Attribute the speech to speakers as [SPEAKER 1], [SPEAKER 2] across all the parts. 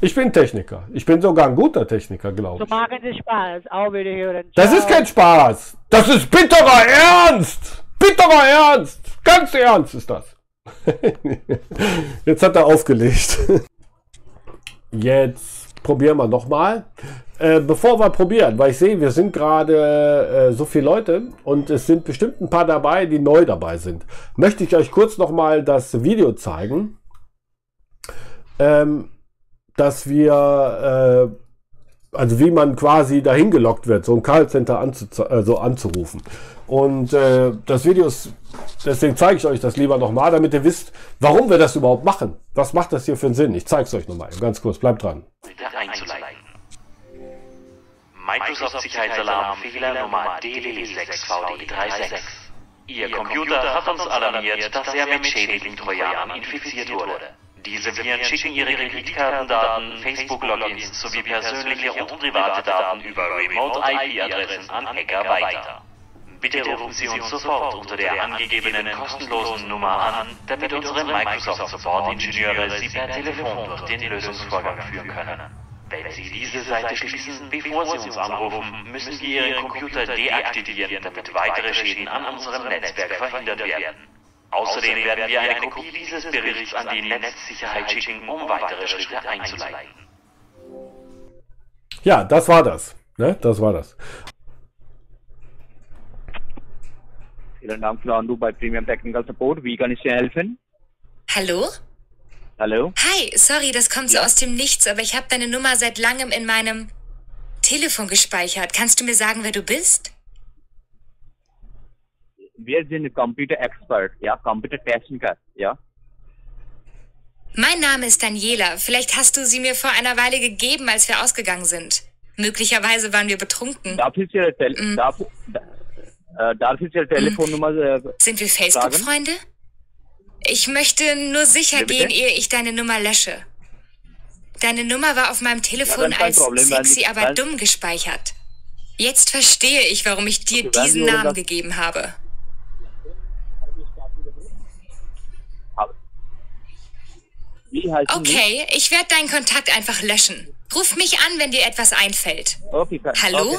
[SPEAKER 1] Ich bin Techniker. Ich bin sogar ein guter Techniker, glaube
[SPEAKER 2] So
[SPEAKER 1] ich.
[SPEAKER 2] machen Sie Spaß. Auch wieder hören.
[SPEAKER 1] Das ist kein Spaß. Das ist bitterer Ernst. Bitterer Ernst. Ganz ernst ist das. Jetzt hat er aufgelegt. Jetzt probieren wir nochmal. Äh, bevor wir probieren, weil ich sehe, wir sind gerade äh, so viele Leute und es sind bestimmt ein paar dabei, die neu dabei sind, möchte ich euch kurz nochmal das Video zeigen, ähm, dass wir, äh, also wie man quasi dahin gelockt wird, so ein Callcenter anzu äh, so anzurufen. Und äh, das Video ist, deswegen zeige ich euch das lieber nochmal, damit ihr wisst, warum wir das überhaupt machen. Was macht das hier für einen Sinn? Ich zeige es euch nochmal, ganz kurz, bleibt dran.
[SPEAKER 3] Bitte einzuleiten. Microsoft-Sicherheitsalarm Fehler Nummer DD6VD36. Ihr Computer hat uns alarmiert, dass er mit Schädling-Trojanern infiziert wurde. Diese Viren schicken ihre Kreditkartendaten, Facebook-Logins sowie persönliche und private Daten über Remote-IP-Adressen an Hacker weiter. Bitte rufen Sie uns sofort unter der angegebenen kostenlosen Nummer an, damit unsere Microsoft-Support-Ingenieure Sie per Telefon durch den Lösungsvorgang führen können. Wenn Sie diese Seite schließen, bevor Sie uns anrufen, müssen wir Ihren Computer deaktivieren, damit weitere Schäden an unserem Netzwerk verhindert werden. Außerdem werden wir eine Kopie dieses Berichts an die Netzsicherheit schicken, um weitere Schritte einzuleiten.
[SPEAKER 1] Ja, das war das. Ne? Das war das.
[SPEAKER 4] Vielen Dank für den Anruf bei Premium Technical Support. Wie kann ich dir helfen?
[SPEAKER 5] Hallo?
[SPEAKER 4] Hallo?
[SPEAKER 5] Hi, sorry, das kommt so aus dem Nichts, aber ich habe deine Nummer seit langem in meinem Telefon gespeichert. Kannst du mir sagen, wer du bist?
[SPEAKER 4] Wir sind Computer Expert, ja, Computer Techniker, ja.
[SPEAKER 5] Mein Name ist Daniela. Vielleicht hast du sie mir vor einer Weile gegeben, als wir ausgegangen sind. Möglicherweise waren wir betrunken.
[SPEAKER 4] Darf ich Ihre, Tel
[SPEAKER 5] Mhm.
[SPEAKER 4] darf, äh, darf ich Ihre Telefonnummer äh,
[SPEAKER 5] Sind wir? Facebook-Freunde? Ich möchte nur sicher
[SPEAKER 4] bitte?
[SPEAKER 5] gehen, ehe ich deine Nummer lösche. Deine Nummer war auf meinem Telefon
[SPEAKER 4] Ja,
[SPEAKER 5] als
[SPEAKER 4] Problem,
[SPEAKER 5] sexy, aber dumm gespeichert. Jetzt verstehe ich, warum ich dir
[SPEAKER 4] Okay,
[SPEAKER 5] diesen Namen gegeben habe.
[SPEAKER 4] Wie heißen
[SPEAKER 5] Okay, ich werde deinen Kontakt einfach löschen. Ruf mich an, wenn dir etwas einfällt.
[SPEAKER 4] Sie? Okay, kein-
[SPEAKER 5] Hallo?
[SPEAKER 4] Okay.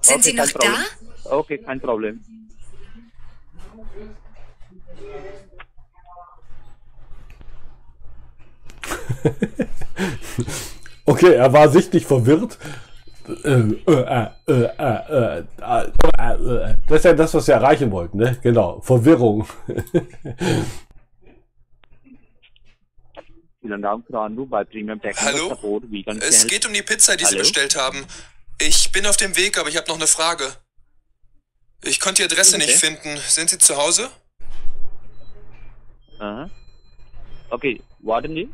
[SPEAKER 5] Sind
[SPEAKER 4] okay,
[SPEAKER 5] Sie noch da?
[SPEAKER 4] Okay, kein Problem.
[SPEAKER 1] Okay, er war sichtlich verwirrt. Das ist ja das, was wir erreichen wollten, ne? Genau, Verwirrung.
[SPEAKER 4] Vielen Dank für Anruf bei Premium Technical
[SPEAKER 6] Hallo?
[SPEAKER 4] Support. Wie kann ich dir
[SPEAKER 6] Es geht um die Pizza, die Sie
[SPEAKER 4] Hallo?
[SPEAKER 6] bestellt haben. Ich bin auf dem Weg, aber ich habe noch eine Frage. Ich konnte die Adresse
[SPEAKER 4] Okay.
[SPEAKER 6] nicht finden. Sind Sie zu Hause?
[SPEAKER 4] Aha. Okay, warten Sie.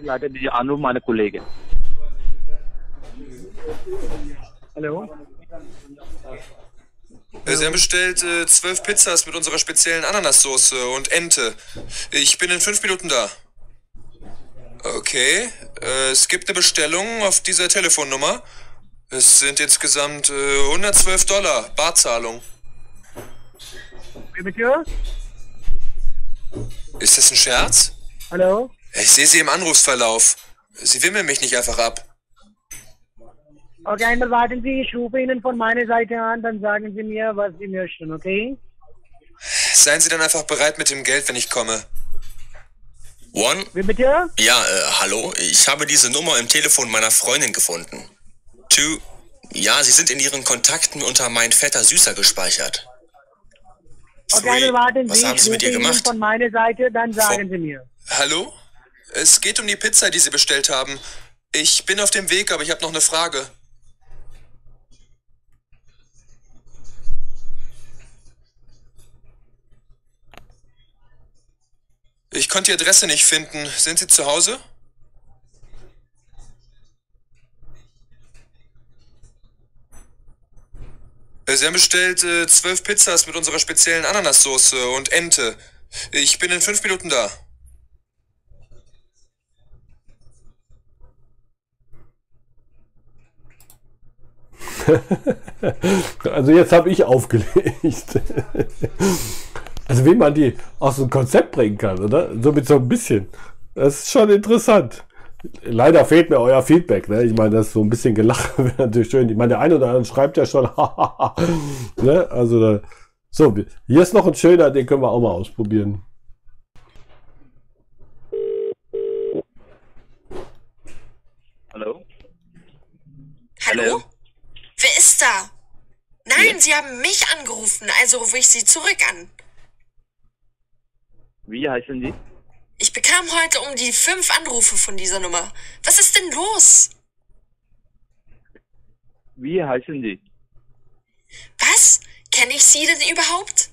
[SPEAKER 4] Ich leite den Anruf meiner Kollegin. Hallo?
[SPEAKER 6] Äh, Sie haben bestellt äh, zwölf Pizzas mit unserer speziellen Ananassoße und Ente. Ich bin in fünf Minuten da. Okay, äh, es gibt eine Bestellung auf dieser Telefonnummer. Es sind insgesamt äh, 112 Dollar Barzahlung.
[SPEAKER 2] Wie bitte?
[SPEAKER 6] Ist das ein Scherz?
[SPEAKER 2] Hallo?
[SPEAKER 6] Ich sehe Sie im Anrufsverlauf. Sie wimmeln mich nicht einfach ab.
[SPEAKER 2] Okay, einmal warten Sie, ich rufe Ihnen von meiner Seite an, dann sagen Sie mir, was Sie möchten, okay?
[SPEAKER 6] Seien Sie dann einfach bereit mit dem Geld, wenn ich komme.
[SPEAKER 7] One?
[SPEAKER 2] Wie bitte?
[SPEAKER 7] Ja, äh, hallo? Ich habe diese Nummer im Telefon meiner Freundin gefunden. Two? Ja, Sie sind in Ihren Kontakten unter mein fetter Süßer gespeichert.
[SPEAKER 2] Okay,
[SPEAKER 7] Three?
[SPEAKER 2] einmal warten
[SPEAKER 7] Was
[SPEAKER 2] Sie,
[SPEAKER 7] haben Sie mit ihr gemacht?
[SPEAKER 2] von meiner Seite, dann sagen Sie mir.
[SPEAKER 6] Hallo? Es geht um die Pizza, die Sie bestellt haben. Ich bin auf dem Weg, aber ich habe noch eine Frage. Ich konnte die Adresse nicht finden. Sind Sie zu Hause? Äh, Sie haben bestellt äh, zwölf Pizzas mit unserer speziellen Ananassoße und Ente. Ich bin in fünf Minuten da.
[SPEAKER 1] Also jetzt habe ich aufgelegt. Also wie man die aus dem Konzept bringen kann, oder? So mit so ein bisschen. Das ist schon interessant. Leider fehlt mir euer Feedback. Ne? Ich meine, das ist so ein bisschen gelacht wäre natürlich schön. Ich meine, der eine oder andere schreibt ja schon. ne? Also, da, so, hier ist noch ein schöner, den können wir auch mal ausprobieren.
[SPEAKER 4] Hallo?
[SPEAKER 8] Hallo?
[SPEAKER 4] Hallo?
[SPEAKER 8] Wer ist da? Nein, Sie haben mich angerufen, also rufe ich Sie zurück an.
[SPEAKER 4] Wie heißen Sie?
[SPEAKER 8] Ich bekam heute um die fünf Anrufe von dieser Nummer. Was ist denn los?
[SPEAKER 4] Wie heißen Sie?
[SPEAKER 8] Was? Kenne ich Sie denn überhaupt?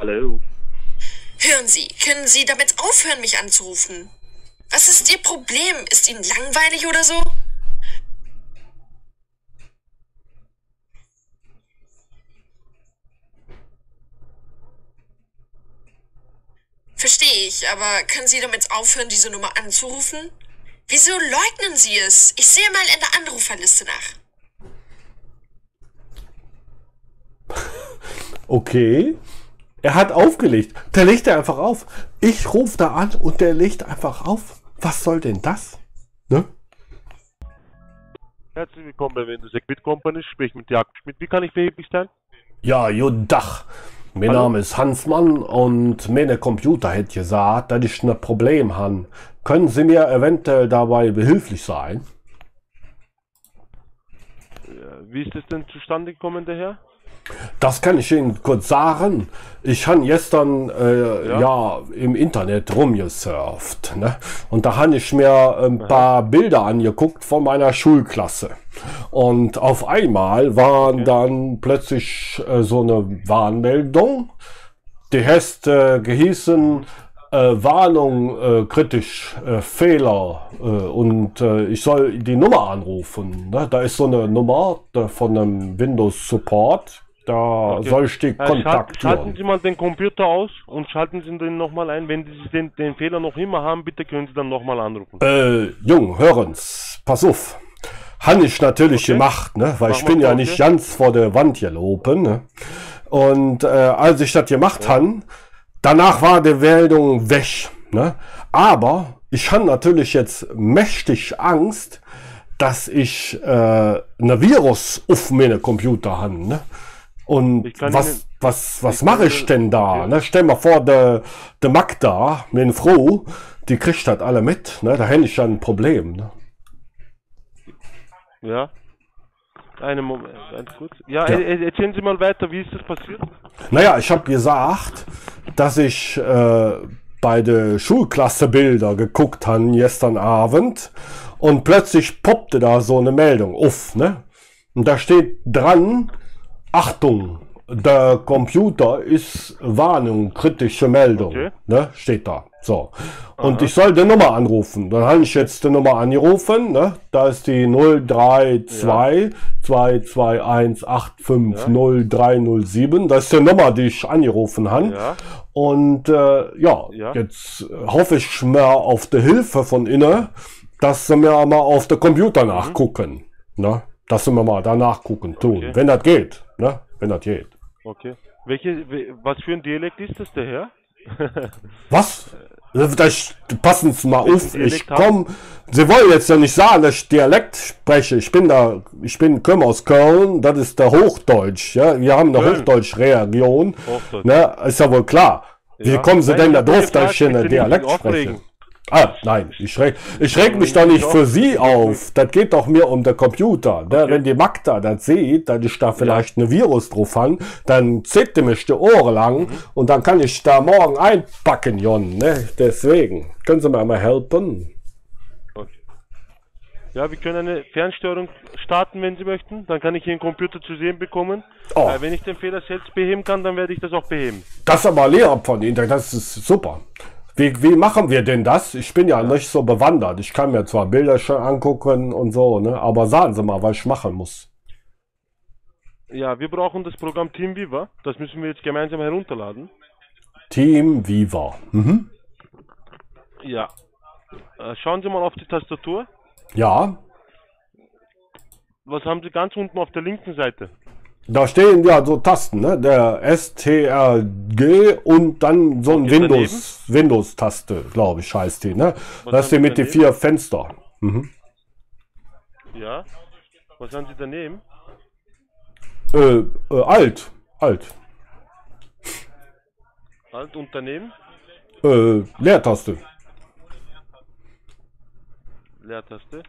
[SPEAKER 4] Hallo?
[SPEAKER 8] Hören Sie, können Sie damit aufhören, mich anzurufen? Was ist Ihr Problem? Ist Ihnen langweilig oder so? Verstehe ich, aber können Sie damit aufhören, diese Nummer anzurufen? Wieso leugnen Sie es? Ich sehe mal in der Anruferliste nach.
[SPEAKER 1] Okay. Er hat aufgelegt. Der legt er einfach auf. Ich rufe da an und der legt einfach auf. Was soll denn das? Ne?
[SPEAKER 9] Herzlich willkommen bei Windows Equip Company. Sprich mit Jagd Schmidt. Wie kann ich behilflich sein?
[SPEAKER 1] Ja, guten Tag. Mein
[SPEAKER 9] Hallo?
[SPEAKER 1] Name ist Hansmann und meine Computer hat gesagt, dass ich ein Problem habe. Können Sie mir eventuell dabei behilflich sein?
[SPEAKER 9] Äh, Wie ist es denn zustande gekommen, der Herr?
[SPEAKER 1] Das kann ich Ihnen kurz sagen. Ich habe gestern äh, ja.
[SPEAKER 9] Ja.
[SPEAKER 1] im Internet rumgesurft. Ne? Und da habe ich mir ein paar Bilder angeguckt von meiner Schulklasse. Und auf einmal waren dann plötzlich äh, so eine Warnmeldung. Die heißt äh, gehießen äh, Warnung äh, kritisch äh, Fehler äh, und äh, ich soll die Nummer anrufen. Ne? Da ist so eine Nummer da, von einem Windows Support. Da
[SPEAKER 9] Okay.
[SPEAKER 1] soll ich die
[SPEAKER 9] Äh, schalt- Schalten
[SPEAKER 1] kontaktieren.
[SPEAKER 9] Sie mal den Computer aus und schalten Sie den nochmal ein. Wenn Sie den, den Fehler noch immer haben, bitte können Sie dann nochmal anrufen.
[SPEAKER 1] Äh, Jung, hören's, pass auf. Han ich natürlich
[SPEAKER 9] Okay.
[SPEAKER 1] gemacht, ne? Weil
[SPEAKER 9] Mach
[SPEAKER 1] ich bin ja nicht ganz vor der Wand gelopen, ne? Und äh, als ich das gemacht han, danach war die Meldung weg, ne? Aber ich han natürlich jetzt mächtig Angst, dass ich äh, eine Virus auf meine Computer han, ne? Und was, was, was
[SPEAKER 9] ich
[SPEAKER 1] mache ich denn da? Ne? Stell mal vor, der, der Magda, meine Frau, die kriegt das alle mit. Ne? Da hätte ich ja ein Problem. Ne?
[SPEAKER 9] Ja? Einen Moment, ganz kurz. Ja,
[SPEAKER 1] Ja.
[SPEAKER 9] äh, erzählen Sie mal weiter, wie ist das passiert?
[SPEAKER 1] Naja, ich habe gesagt, dass ich äh, bei der Schulklasse Bilder geguckt habe gestern Abend und plötzlich poppte da so eine Meldung auf. Ne? Und da steht dran, Achtung, der Computer ist Warnung, kritische Meldung.
[SPEAKER 9] Okay.
[SPEAKER 1] Ne? Steht da. So. Und ich soll die Nummer anrufen. Dann habe ich jetzt die Nummer angerufen. Ne? Da ist die 032 221 850 Das ist die Nummer, die ich angerufen habe.
[SPEAKER 9] Ja.
[SPEAKER 1] Und äh, ja,
[SPEAKER 9] Ja.
[SPEAKER 1] jetzt äh, hoffe ich mal auf die Hilfe von innen, dass sie mir mal auf der Computer nachgucken. Ne? Dass sie mir mal da nachgucken tun.
[SPEAKER 9] Okay.
[SPEAKER 1] Wenn das geht. Ne? Wenn das geht.
[SPEAKER 9] Okay. Welche, we- was für ein Dialekt ist das, der Herr?
[SPEAKER 1] Was? Das, passen Sie mal auf, ich
[SPEAKER 9] haben?
[SPEAKER 1] komm. Sie wollen jetzt ja nicht sagen, dass ich Dialekt spreche. Ich bin da, ich bin, komme aus Köln, das ist der Hochdeutsch, ja. Wir haben eine. Hochdeutsch-Region.
[SPEAKER 9] Hochdeutsch.
[SPEAKER 1] Ne, ist ja wohl klar. Wie
[SPEAKER 9] Ja.
[SPEAKER 1] kommen Sie
[SPEAKER 9] Nein,
[SPEAKER 1] denn da drauf, dass ich hier eine
[SPEAKER 9] bitte nicht
[SPEAKER 1] Dialekt spreche? Ah, nein, ich reg, ich reg mich doch nicht für Sie auf. Das geht doch mir um den Computer. Ne? Wenn die Magda das sieht, dass ich da vielleicht eine Virus drauf habe, dann zieht die mich die Ohren lang
[SPEAKER 9] Mhm.
[SPEAKER 1] und dann kann ich da morgen einpacken, Jon. Ne? Deswegen, können Sie mir mal helfen?
[SPEAKER 9] Okay. Ja, wir können eine Fernsteuerung starten, wenn Sie möchten. Dann kann ich Ihren Computer zu sehen bekommen.
[SPEAKER 1] Oh.
[SPEAKER 9] Äh, wenn ich den Fehler selbst beheben kann, dann werde ich das auch beheben.
[SPEAKER 1] Das ist aber Lehrer von Ihnen, das ist super. Wie, wie machen wir denn das? Ich bin ja nicht so bewandert. Ich kann mir zwar Bilder schon angucken und so, ne? aber sagen Sie mal, was ich machen muss.
[SPEAKER 9] Ja, wir brauchen das Programm TeamViewer. Das müssen wir jetzt gemeinsam herunterladen.
[SPEAKER 1] Team Viva. Mhm.
[SPEAKER 9] Ja. Äh, schauen Sie mal auf die Tastatur.
[SPEAKER 1] Ja,
[SPEAKER 9] Was haben Sie ganz unten auf der linken Seite?
[SPEAKER 1] Da stehen ja so Tasten, ne? Der STRG und dann so ein Windows, Windows-Taste, glaube ich, heißt die, ne?
[SPEAKER 9] Was
[SPEAKER 1] Das ist die mit den vier Fenster. Mhm.
[SPEAKER 9] Ja. Was haben Sie daneben?
[SPEAKER 1] Äh, äh, alt, alt.
[SPEAKER 9] Alt und daneben?
[SPEAKER 1] Äh, Leertaste.
[SPEAKER 9] Leertaste.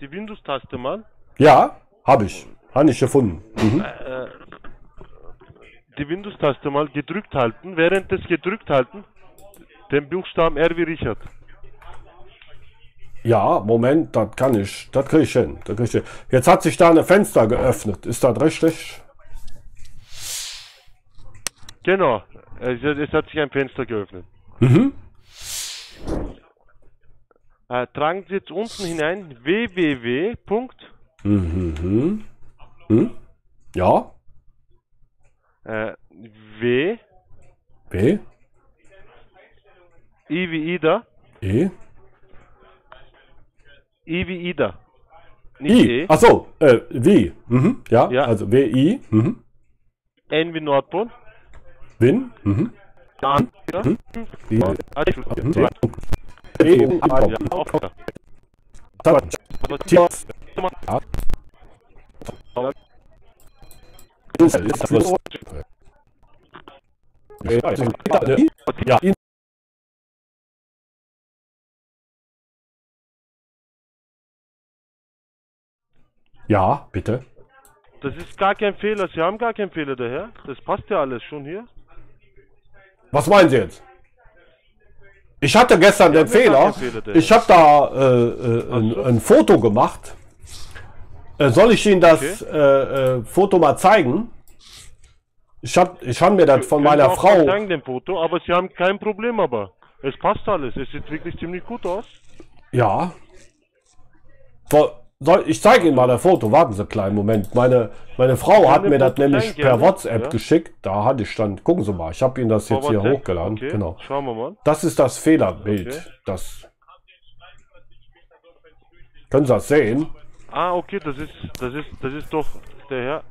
[SPEAKER 9] Die Windows-Taste mal.
[SPEAKER 1] Ja, habe ich. Habe ich gefunden. Mhm.
[SPEAKER 9] Äh, die Windows-Taste mal gedrückt halten. Während des gedrückt halten, den Buchstaben R wie Richard.
[SPEAKER 1] Ja, Moment, das kann ich. Das kriege ich hin. Das krieg ich hin. Jetzt hat sich da eine Fenster geöffnet. Ist das richtig?
[SPEAKER 9] Genau. Es, es hat sich ein Fenster geöffnet.
[SPEAKER 1] Mhm.
[SPEAKER 9] Äh, tragen Sie jetzt unten hinein www.
[SPEAKER 1] Mhm. Hm? Ja.
[SPEAKER 9] Äh, w.
[SPEAKER 1] B.
[SPEAKER 9] I wie Ida.
[SPEAKER 1] E.
[SPEAKER 9] I wie Ida. Nicht
[SPEAKER 1] I.
[SPEAKER 9] E.
[SPEAKER 1] Ach so, äh, wie? Mhm. Ja,
[SPEAKER 9] Ja.
[SPEAKER 1] also W-I. Mhm.
[SPEAKER 9] N wie Nordpol.
[SPEAKER 1] Win. Mhm.
[SPEAKER 9] Ja.
[SPEAKER 1] Mhm. I.
[SPEAKER 9] Ja. Ja, Ja.
[SPEAKER 1] Ja. Ja, bitte.
[SPEAKER 9] Das ist gar kein Fehler. Sie haben gar keinen Fehler daher. Das passt ja alles schon hier.
[SPEAKER 1] Was meinen Sie jetzt? Ich hatte gestern den Fehler.
[SPEAKER 9] Fehler,
[SPEAKER 1] Ich habe da äh, äh, ein,
[SPEAKER 9] so.
[SPEAKER 1] ein Foto gemacht. Äh, soll ich Ihnen das
[SPEAKER 9] Okay.
[SPEAKER 1] äh, äh, Foto mal zeigen? Ich habe ich hab mir das von meiner
[SPEAKER 9] auch
[SPEAKER 1] Frau.
[SPEAKER 9] zeigen, dem Foto, aber Sie haben kein Problem, aber es passt alles. Es sieht wirklich ziemlich gut aus.
[SPEAKER 1] Ja. Soll, ich zeige Ihnen mal das Foto. Warten Sie einen kleinen Moment. Meine, meine Frau hat mir das nämlich per
[SPEAKER 9] gerne.
[SPEAKER 1] WhatsApp
[SPEAKER 9] Ja.
[SPEAKER 1] geschickt. Da hatte ich dann. Gucken Sie mal. Ich habe Ihnen das jetzt hier hochgeladen.
[SPEAKER 9] Okay,
[SPEAKER 1] Genau.
[SPEAKER 9] Schauen wir mal.
[SPEAKER 1] Das ist das Fehlerbild.
[SPEAKER 9] Okay.
[SPEAKER 1] Das. Können Sie das sehen?
[SPEAKER 9] Ah, okay, das ist, das ist, das ist doch der Herr.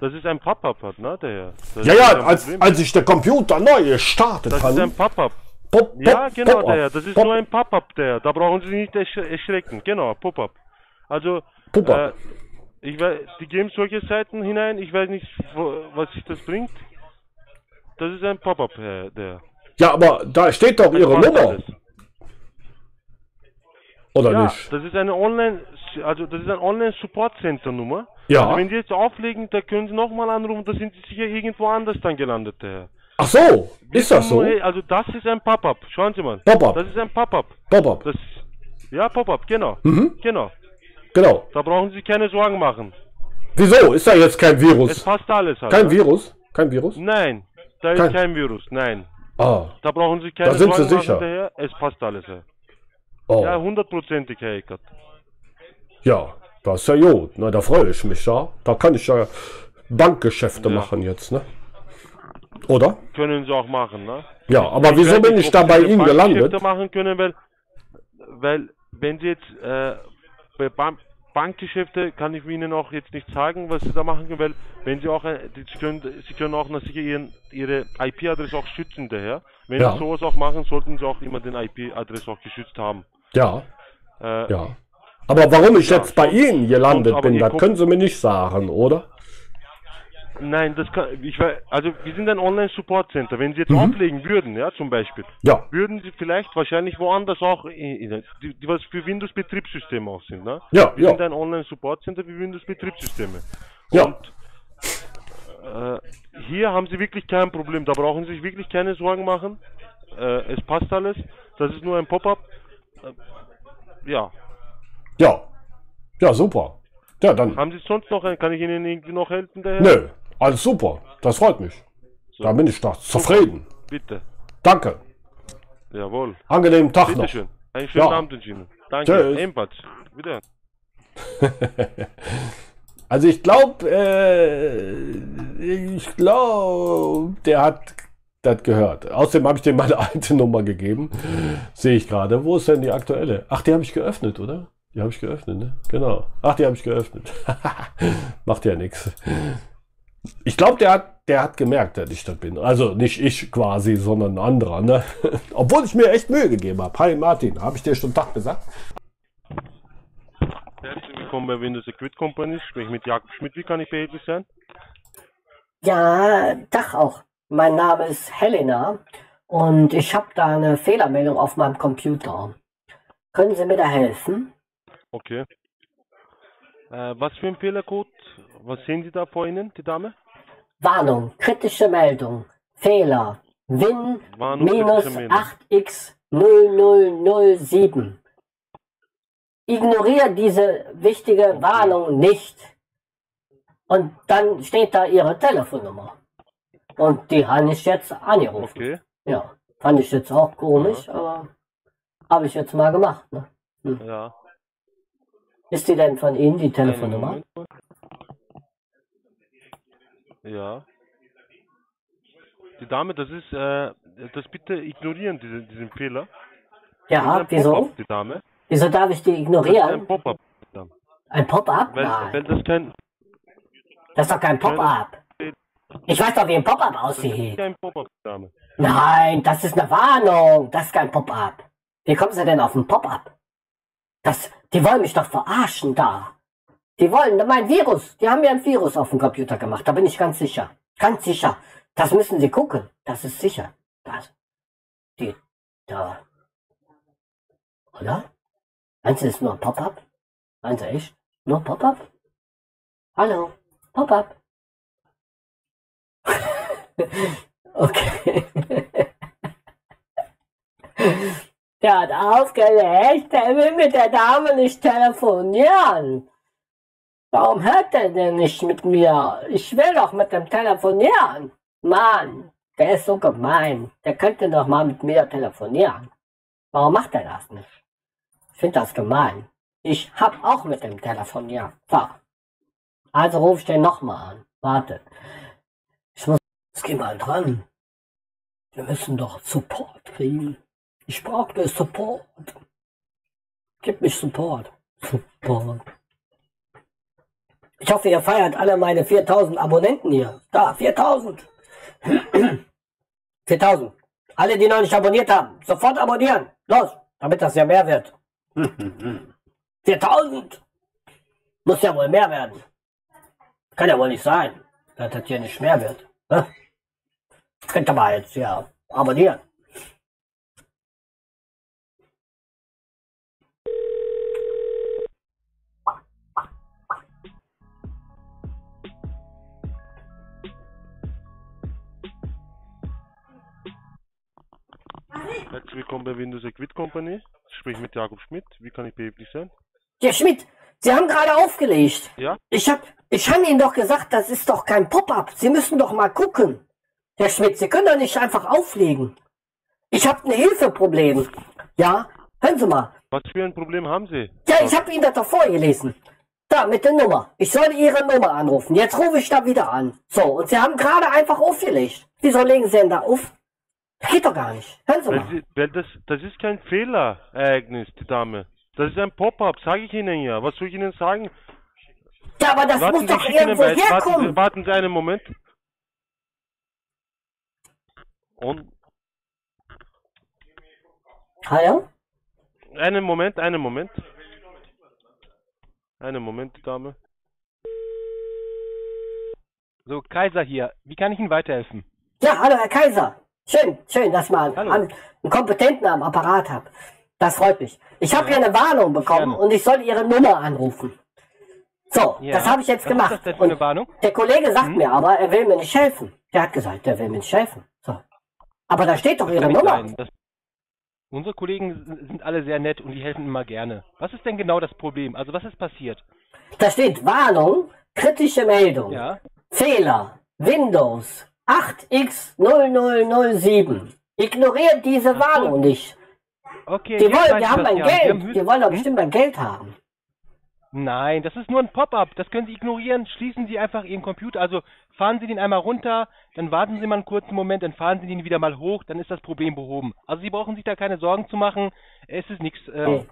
[SPEAKER 9] Das ist ein Pop-up, hat, ne, der Herr. Das
[SPEAKER 1] Ja,
[SPEAKER 9] ist
[SPEAKER 1] ja, als,
[SPEAKER 9] Problem.
[SPEAKER 1] als ich den Computer neu gestartet
[SPEAKER 9] Das ist
[SPEAKER 1] habe.
[SPEAKER 9] ein Pop-up.
[SPEAKER 1] Pop,
[SPEAKER 9] Ja,
[SPEAKER 1] Pop,
[SPEAKER 9] genau,
[SPEAKER 1] Pop-up,
[SPEAKER 9] der Herr. Das ist
[SPEAKER 1] Pop-
[SPEAKER 9] nur ein Pop-up, der Herr. Da brauchen Sie nicht ersch erschrecken. Genau, Pop-up. Also,
[SPEAKER 1] Pop-up.
[SPEAKER 9] äh, ich weiß, die geben solche Seiten hinein. Ich weiß nicht, wo, was sich das bringt. Das ist ein Pop-up, Herr, der.
[SPEAKER 1] Ja, aber da steht doch Ihre Nummer.
[SPEAKER 9] alles.
[SPEAKER 1] Oder
[SPEAKER 9] Ja,
[SPEAKER 1] nicht?
[SPEAKER 9] das ist eine Online, also das ist ein Online-Support-Center-Nummer.
[SPEAKER 1] Ja.
[SPEAKER 9] Also wenn Sie jetzt auflegen, da können Sie nochmal anrufen, da sind Sie sicher irgendwo anders dann gelandet, der Herr.
[SPEAKER 1] Ach so, ist das so?
[SPEAKER 9] Nur- Also das ist ein Pop-up. Schauen Sie mal.
[SPEAKER 1] Pop-up.
[SPEAKER 9] Das ist ein Pop-up.
[SPEAKER 1] Pop-up.
[SPEAKER 9] Das ja Pop-up, genau.
[SPEAKER 1] Mhm.
[SPEAKER 9] Genau.
[SPEAKER 1] Genau.
[SPEAKER 9] Da brauchen Sie keine Sorgen machen.
[SPEAKER 1] Wieso? Ist da jetzt kein
[SPEAKER 9] Es
[SPEAKER 1] Virus?
[SPEAKER 9] passt alles halt.
[SPEAKER 1] Kein
[SPEAKER 9] ne?
[SPEAKER 1] Virus? Kein Virus?
[SPEAKER 9] Nein, da ist
[SPEAKER 1] Kein-
[SPEAKER 9] kein, Virus. Nein.
[SPEAKER 1] Ah.
[SPEAKER 9] Da brauchen Sie keine
[SPEAKER 1] Da sind Sie
[SPEAKER 9] Sorgen
[SPEAKER 1] sicher?
[SPEAKER 9] machen, der Herr. Es passt alles, Herr.
[SPEAKER 1] Oh.
[SPEAKER 9] Ja, hundertprozentig, Eckert.
[SPEAKER 1] Ja, das ist ja gut. Na, da freue ich mich ja. Da kann ich ja Bankgeschäfte
[SPEAKER 9] Ja.
[SPEAKER 1] machen jetzt, ne? Oder?
[SPEAKER 9] Können Sie auch machen, ne?
[SPEAKER 1] Ja, aber wieso
[SPEAKER 9] weiß
[SPEAKER 1] bin ich da bei Ihnen
[SPEAKER 9] Bankgeschäfte
[SPEAKER 1] gelandet?
[SPEAKER 9] machen können, weil, weil wenn Sie jetzt äh, bei Ban Bankgeschäfte kann ich Ihnen auch jetzt nicht sagen, was Sie da machen können, weil wenn Sie auch, äh, Sie können, Sie können auch sicher Ihren, Ihre IP-Adresse auch schützen daher. Wenn
[SPEAKER 1] Ja.
[SPEAKER 9] Sie sowas auch machen, sollten Sie auch immer den IP-Adresse auch geschützt haben.
[SPEAKER 1] Ja,
[SPEAKER 9] Äh,
[SPEAKER 1] ja. Aber warum ich
[SPEAKER 9] Ja,
[SPEAKER 1] jetzt bei Ihnen gelandet bin, das können Sie mir nicht sagen, oder?
[SPEAKER 9] Nein, das kann, ich weiß, also wir sind ein Online-Support-Center. Wenn Sie jetzt
[SPEAKER 1] Mhm.
[SPEAKER 9] auflegen würden, ja, zum Beispiel,
[SPEAKER 1] Ja.
[SPEAKER 9] würden Sie vielleicht wahrscheinlich woanders auch, die, die was für Windows-Betriebssysteme auch sind, ne?
[SPEAKER 1] Ja,
[SPEAKER 9] Wir
[SPEAKER 1] ja.
[SPEAKER 9] sind ein Online-Support-Center für Windows-Betriebssysteme.
[SPEAKER 1] Ja.
[SPEAKER 9] Und äh, hier haben Sie wirklich kein Problem. Da brauchen Sie sich wirklich keine Sorgen machen. Äh, es passt alles. Das ist nur ein Pop-up. Äh, ja.
[SPEAKER 1] Ja. Ja, super. Ja, dann.
[SPEAKER 9] Haben Sie sonst noch, ein- kann ich Ihnen irgendwie noch helfen? Daher?
[SPEAKER 1] Nö, alles super. Das freut mich. Da bin ich doch zufrieden.
[SPEAKER 9] Bitte.
[SPEAKER 1] Danke.
[SPEAKER 9] Jawohl.
[SPEAKER 1] Angenehmen Tag
[SPEAKER 9] Bitte
[SPEAKER 1] noch.
[SPEAKER 9] schön. Einen schönen
[SPEAKER 1] Ja.
[SPEAKER 9] Abend wünsche Ihnen. Danke.
[SPEAKER 1] Tschüss.
[SPEAKER 9] Ebenfalls. Wieder.
[SPEAKER 1] Also ich glaube, äh, ich glaube, der hat das gehört. Außerdem habe ich dem meine alte Nummer gegeben. Sehe ich gerade. Wo ist denn die aktuelle? Ach, die habe ich geöffnet, oder? Die habe ich geöffnet, ne? Genau. Ach, die habe ich geöffnet. Macht ja nichts. Ich glaube, der hat, der hat gemerkt, dass ich das bin. Also nicht ich quasi, sondern ein anderer. Ne? Obwohl ich mir echt Mühe gegeben habe. Hi Martin, habe ich dir schon Tag gesagt?
[SPEAKER 9] Herzlich willkommen bei Windows Equip Company. Ich spreche mit Jakob Schmidt. Wie kann ich behilflich sein?
[SPEAKER 10] Ja, Tag auch. Mein Name ist Helena und ich habe da eine Fehlermeldung auf meinem Computer. Können Sie mir da helfen?
[SPEAKER 9] Okay. Äh, was für ein Fehlercode? Was sehen Sie da vor Ihnen, die Dame?
[SPEAKER 10] Warnung, kritische Meldung, Fehler, Win
[SPEAKER 9] Warnung,
[SPEAKER 10] minus
[SPEAKER 9] kritische Meldung.
[SPEAKER 10] 8x0007. Ignoriere diese wichtige Warnung nicht. Und dann steht da Ihre Telefonnummer. Und die habe ich jetzt angerufen.
[SPEAKER 9] Okay.
[SPEAKER 10] Ja, fand ich jetzt auch komisch, aber habe ich jetzt mal gemacht. Ne?
[SPEAKER 9] Ja.
[SPEAKER 10] Ist die denn von Ihnen, die Telefonnummer?
[SPEAKER 9] Ja. Die Dame, das ist, äh, das bitte ignorieren, diese, diesen Fehler.
[SPEAKER 10] Ja, wieso?
[SPEAKER 9] Die Dame.
[SPEAKER 10] Wieso darf ich die
[SPEAKER 9] Das ist ein
[SPEAKER 10] ignorieren?
[SPEAKER 9] Pop-up.
[SPEAKER 10] Ein Pop-up?
[SPEAKER 9] Weil, weil das kein,
[SPEAKER 10] das ist doch kein Pop-up. Ich weiß doch, wie ein Pop-up
[SPEAKER 9] das ist
[SPEAKER 10] aussieht.
[SPEAKER 9] kein Pop-up, Dame.
[SPEAKER 10] Nein, das ist eine Warnung. Das ist kein Pop-up. Wie kommen Sie denn auf ein Pop-up? Das, die wollen mich doch verarschen da. Die wollen mein Virus. Die haben mir ein Virus auf dem Computer gemacht. Da bin ich ganz sicher. Ganz sicher. Das müssen Sie gucken. Das ist sicher. Das. Die, da. Oder? Meinst du, das ist nur ein Pop-up? Meinst du echt? Nur Pop-up? Hallo? Pop-up? okay. Der hat aufgelegt, der will mit der Dame nicht telefonieren. Warum hört er denn nicht mit mir? Ich will doch mit dem telefonieren. Mann, der ist so gemein. Der könnte doch mal mit mir telefonieren. Warum macht er das nicht? Ich finde das gemein. Ich hab auch mit dem telefoniert. So. Also ruf ich den nochmal an. Warte. Ich muss, jetzt geh mal dran. Wir müssen doch Support kriegen. Ich brauche Support. Gib mich Support. Support. Ich hoffe, ihr feiert alle meine 4000 Abonnenten hier. Da, 4000. 4000. Alle, die noch nicht abonniert haben, sofort abonnieren. Los, damit das ja mehr wird. 4000. Muss ja wohl mehr werden. Kann ja wohl nicht sein, dass das hier nicht mehr wird. Ne? Könnt ihr mal jetzt ja abonnieren.
[SPEAKER 9] Herzlich willkommen bei Windows Equip Company. Ich spreche mit Jakob Schmidt. Wie kann ich behilflich sein?
[SPEAKER 10] Herr Schmidt, Sie haben gerade aufgelegt.
[SPEAKER 9] Ja?
[SPEAKER 10] Ich hab, ich habe Ihnen doch gesagt, das ist doch kein Pop-up. Sie müssen doch mal gucken. Herr Schmidt, Sie können doch nicht einfach auflegen. Ich habe ein Hilfeproblem. Ja, hören Sie mal.
[SPEAKER 9] Was für ein Problem haben Sie?
[SPEAKER 10] Ja, ich habe Ihnen das doch vorgelesen. Da, mit der Nummer. Ich soll Ihre Nummer anrufen. Jetzt rufe ich da wieder an. So, und Sie haben gerade einfach aufgelegt. Wieso legen Sie denn da auf? Das geht doch gar nicht. Hören Sie mal.
[SPEAKER 9] Weil das, das ist kein Fehlerereignis, die Dame. Das ist ein Pop-up, sage ich Ihnen ja. Was soll ich Ihnen sagen?
[SPEAKER 10] Ja, aber das
[SPEAKER 9] warten
[SPEAKER 10] muss doch
[SPEAKER 9] Sie, Ihnen
[SPEAKER 10] irgendwo
[SPEAKER 9] warten
[SPEAKER 10] herkommen.
[SPEAKER 9] Sie, warten Sie einen Moment. Und
[SPEAKER 10] Hallo?
[SPEAKER 9] einen Moment, einen Moment. Einen Moment, die Dame.
[SPEAKER 11] So, Kaiser hier. Wie kann ich Ihnen weiterhelfen?
[SPEAKER 10] Ja, hallo Herr Kaiser. Schön, schön, dass man einen, einen Kompetenten am Apparat hat. Das freut mich. Ich habe hier eine Warnung bekommen
[SPEAKER 11] Gerne.
[SPEAKER 10] und ich soll Ihre Nummer anrufen. So,
[SPEAKER 11] Ja.
[SPEAKER 10] das habe ich jetzt
[SPEAKER 11] Was ist
[SPEAKER 10] gemacht. und
[SPEAKER 11] eine Warnung?
[SPEAKER 10] der Kollege sagt
[SPEAKER 11] Hm?
[SPEAKER 10] mir aber, er will mir nicht helfen. Der hat gesagt, er will mir nicht helfen. So. Aber da steht doch
[SPEAKER 11] Das
[SPEAKER 10] Ihre Nummer.
[SPEAKER 11] unsere Kollegen sind- sind alle sehr nett und die helfen immer gerne. Was ist denn genau das Problem? Also was ist passiert?
[SPEAKER 10] Da steht Warnung, kritische Meldung,
[SPEAKER 11] Ja?
[SPEAKER 10] Fehler, Windows 8x0007. Ignoriert diese Warnung nicht.
[SPEAKER 11] Okay,
[SPEAKER 10] Die wollen, die
[SPEAKER 11] ich
[SPEAKER 10] haben mein
[SPEAKER 11] ja. Haben
[SPEAKER 10] Geld.
[SPEAKER 11] höchst-
[SPEAKER 10] Die wollen doch
[SPEAKER 11] Hm?
[SPEAKER 10] bestimmt mein Geld haben.
[SPEAKER 11] Nein, das ist nur ein Pop-up. Das können Sie ignorieren. Schließen Sie einfach Ihren Computer. Also fahren Sie den einmal runter, dann warten Sie mal einen kurzen Moment, dann fahren Sie den wieder mal hoch, dann ist das Problem behoben. Also Sie brauchen sich da keine Sorgen zu machen. Es ist nichts. Ähm,
[SPEAKER 10] Nee.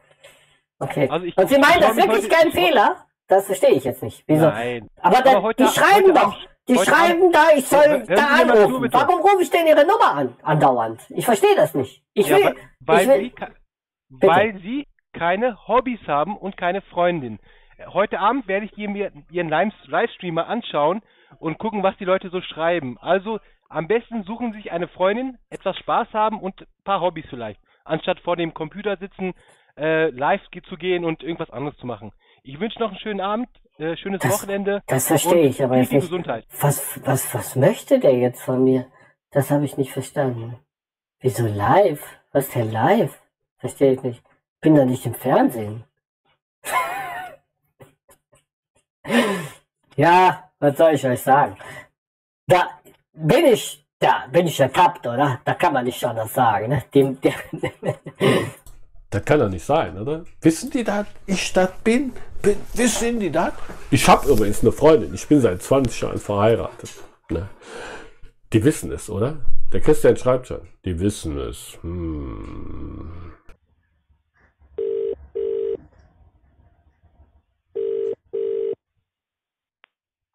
[SPEAKER 10] Okay.
[SPEAKER 11] Also ich-
[SPEAKER 10] Und Sie meinen das wirklich kein Fehler? Das verstehe ich jetzt nicht. Wieso?
[SPEAKER 11] Nein.
[SPEAKER 10] Aber, dann,
[SPEAKER 11] Aber heute-
[SPEAKER 10] die schreiben doch, die
[SPEAKER 11] heute
[SPEAKER 10] schreiben
[SPEAKER 11] Abend-
[SPEAKER 10] da, ich soll da
[SPEAKER 11] zu,
[SPEAKER 10] anrufen.
[SPEAKER 11] bitte.
[SPEAKER 10] Warum rufe ich denn Ihre Nummer an, andauernd? Ich verstehe das nicht. Ich will,
[SPEAKER 11] weil, weil,
[SPEAKER 10] ich will,
[SPEAKER 11] sie, weil sie keine Hobbys haben und keine Freundin. Heute Abend werde ich mir ihren Live- Livestream mal anschauen und gucken, was die Leute so schreiben. Also am besten suchen Sie sich eine Freundin, etwas Spaß haben und ein paar Hobbys vielleicht, anstatt vor dem Computer sitzen, äh, live zu gehen und irgendwas anderes zu machen. Ich wünsche noch einen schönen Abend, äh, schönes Wochenende.
[SPEAKER 10] das verstehe ich aber jetzt nicht.
[SPEAKER 11] Gesundheit.
[SPEAKER 10] Was, was, was möchte der jetzt von mir? Das habe ich nicht verstanden. Wieso live? Was ist denn live? Verstehe ich nicht. Bin da nicht im Fernsehen. ja, was soll ich euch sagen? Da bin ich, da bin ich ertappt, oder? Da kann man nicht anders sagen, ne? Dem, der,
[SPEAKER 1] Das kann doch nicht sein, oder? Wissen die, dass ich das bin? bin? Wissen die das? Ich habe übrigens eine Freundin. Ich bin seit 20 Jahren verheiratet. Ne? Die wissen es, oder? Der Christian schreibt schon. Die wissen es. Hm.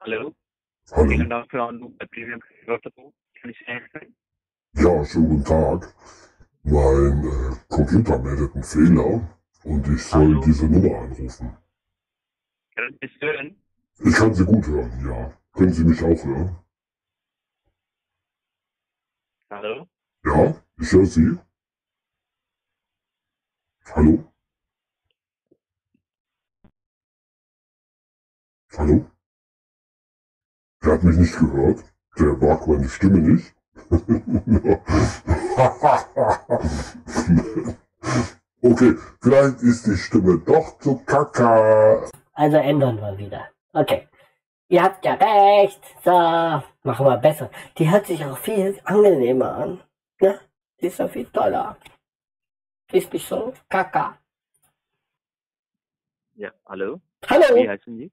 [SPEAKER 4] Hallo?
[SPEAKER 12] Hallo.
[SPEAKER 4] Vielen Dank für Anruf bei Premium. Kann ich helfen?
[SPEAKER 12] Ja, schönen guten Tag. Mein äh, Computer meldet einen Fehler und ich soll diese Nummer anrufen.
[SPEAKER 4] Können Sie es hören?
[SPEAKER 12] Ich kann Sie gut hören, ja. Können Sie mich auch hören?
[SPEAKER 4] Hallo?
[SPEAKER 12] Ja, ich höre Sie. Hallo? Hallo? Der hat mich nicht gehört. Der mag meine Stimme nicht. okay, vielleicht ist die Stimme doch zu kacke.
[SPEAKER 10] Also ändern wir wieder. Okay. Ihr habt ja recht. So, machen wir besser. Die hört sich auch viel angenehmer an. Ne? Die ist ja viel toller. Die ist nicht so kaka.
[SPEAKER 4] Ja, hallo?
[SPEAKER 10] Hallo.
[SPEAKER 4] Wie heißen Sie?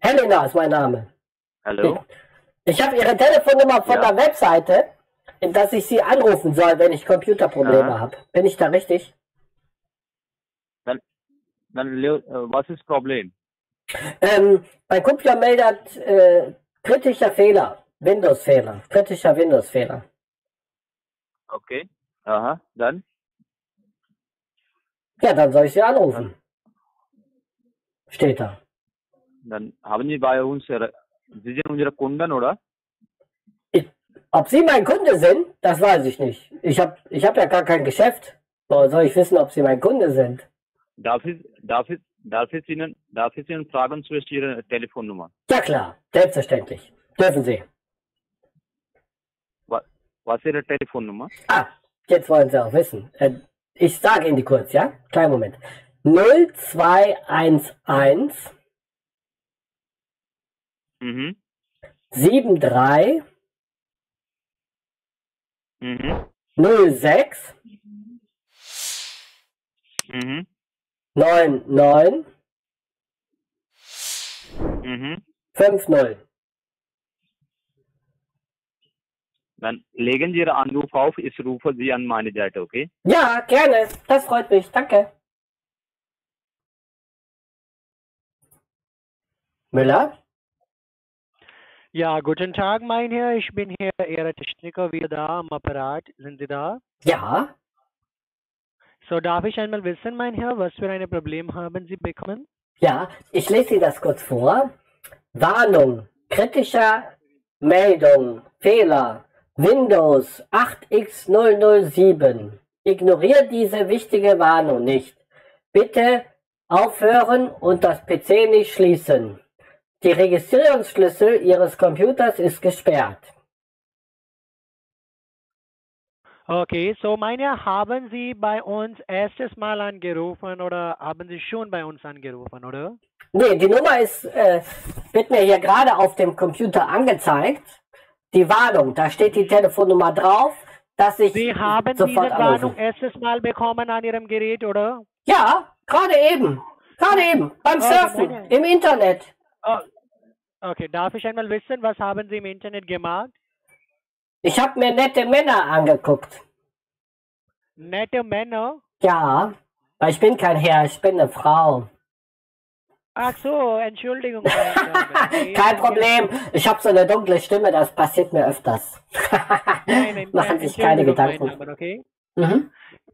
[SPEAKER 10] Helena ist mein Name.
[SPEAKER 4] Hallo?
[SPEAKER 10] Ich habe Ihre Telefonnummer von
[SPEAKER 4] Ja.
[SPEAKER 10] der Webseite, dass ich Sie anrufen soll, wenn ich Computerprobleme
[SPEAKER 4] Aha.
[SPEAKER 10] habe. Bin ich da richtig?
[SPEAKER 4] Dann, dann, Leo, äh, was ist das Problem?
[SPEAKER 10] Ähm, mein Computer meldet äh, kritischer Fehler. Windows-Fehler. Kritischer Windows-Fehler.
[SPEAKER 4] Okay. Aha, dann?
[SPEAKER 10] Ja, dann soll ich Sie anrufen. Steht da.
[SPEAKER 4] Dann haben Sie bei uns, Sie sind unsere Kunden, oder?
[SPEAKER 10] Ob Sie mein Kunde sind, das weiß ich nicht. Ich habe ich hab ja gar kein Geschäft. Woher soll ich wissen, ob Sie mein Kunde sind?
[SPEAKER 4] Darf ich, darf ich, darf ich Ihnen, darf ich Ihnen fragen zu Ihrer Telefonnummer?
[SPEAKER 10] Ja klar, selbstverständlich. Dürfen Sie.
[SPEAKER 4] Was, was ist Ihre Telefonnummer?
[SPEAKER 10] Ah, jetzt wollen Sie auch wissen. Äh, ich sage Ihnen die kurz, ja? Kleinen Moment. 0211
[SPEAKER 4] Mhm.
[SPEAKER 10] 73
[SPEAKER 4] Mhm.
[SPEAKER 10] 06
[SPEAKER 4] Mhm.
[SPEAKER 10] 99
[SPEAKER 4] Mhm.
[SPEAKER 10] 50.
[SPEAKER 4] Dann legen Sie Ihren Anruf auf, ich rufe Sie an meine Seite, okay?
[SPEAKER 10] Ja, gerne. Das freut mich. Danke. Müller?
[SPEAKER 13] Ja, guten Tag, mein Herr. Ich bin hier Ihre Techniker wieder da am Apparat. Sind Sie da?
[SPEAKER 10] Ja.
[SPEAKER 13] So, darf ich einmal wissen, mein Herr, was für ein Problem haben Sie bekommen?
[SPEAKER 10] Ja, ich lese Ihnen das kurz vor. Warnung, kritischer Meldung, Fehler, Windows 8x007. Ignoriert diese wichtige Warnung nicht. Bitte aufhören und das PC nicht schließen. Die Registrierungsschlüssel Ihres Computers ist gesperrt.
[SPEAKER 13] Okay, so mein Herr, haben Sie bei uns erstes Mal angerufen oder haben Sie schon bei uns angerufen, oder?
[SPEAKER 10] Nee, die Nummer ist, äh, wird mir hier gerade auf dem Computer angezeigt. Die Warnung, da steht die Telefonnummer drauf, dass ich
[SPEAKER 13] Sie haben diese Warnung
[SPEAKER 10] anrufe.
[SPEAKER 13] erstes Mal bekommen an Ihrem Gerät, oder?
[SPEAKER 10] Ja, gerade eben. Gerade eben. Beim Surfen.
[SPEAKER 13] meine-
[SPEAKER 10] Im Internet.
[SPEAKER 13] Oh, okay, darf ich einmal wissen, was haben Sie im Internet gemacht?
[SPEAKER 10] Ich habe mir nette Männer angeguckt.
[SPEAKER 13] Nette Männer?
[SPEAKER 10] Ja. Weil ich bin kein Herr, ich bin eine Frau.
[SPEAKER 13] Ach so, Entschuldigung.
[SPEAKER 10] Kein Problem. Ich habe so eine dunkle Stimme, das passiert mir öfters.
[SPEAKER 13] Nein, nein,
[SPEAKER 10] Machen sich keine Gedanken.
[SPEAKER 13] Damen, okay?
[SPEAKER 10] Mhm.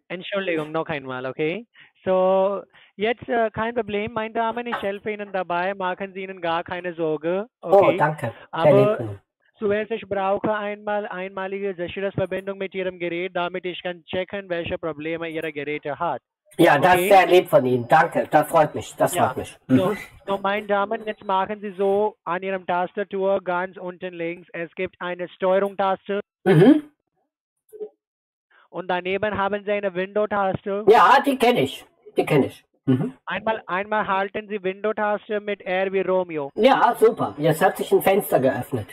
[SPEAKER 13] Entschuldigung, noch einmal, okay? So, jetzt äh, kein Problem, meine Damen, ich helfe Ihnen dabei, machen Sie Ihnen gar keine Sorge, okay?
[SPEAKER 10] Oh, danke.
[SPEAKER 13] Aber zuerst, ich brauche einmal einmalige Sicherheitsverbindung mit Ihrem Gerät, damit ich kann checken, welche Probleme Ihre Geräte hat.
[SPEAKER 10] Ja, das
[SPEAKER 13] okay?
[SPEAKER 10] ist sehr lieb von Ihnen. Danke. Das freut mich. Das
[SPEAKER 13] Ja,
[SPEAKER 10] freut mich.
[SPEAKER 13] So,
[SPEAKER 10] Mhm.
[SPEAKER 13] so, meine Damen, jetzt machen Sie so an Ihrem Tastatur ganz unten links, es gibt eine Steuerung-Taste
[SPEAKER 10] Mhm.
[SPEAKER 13] und daneben haben Sie eine Window-Taste.
[SPEAKER 10] Ja, die kenne ich. Die kenne ich. Mhm.
[SPEAKER 13] Einmal, einmal halten Sie Window-Taste mit R wie Romeo.
[SPEAKER 10] Ja, super. Jetzt hat sich ein Fenster geöffnet.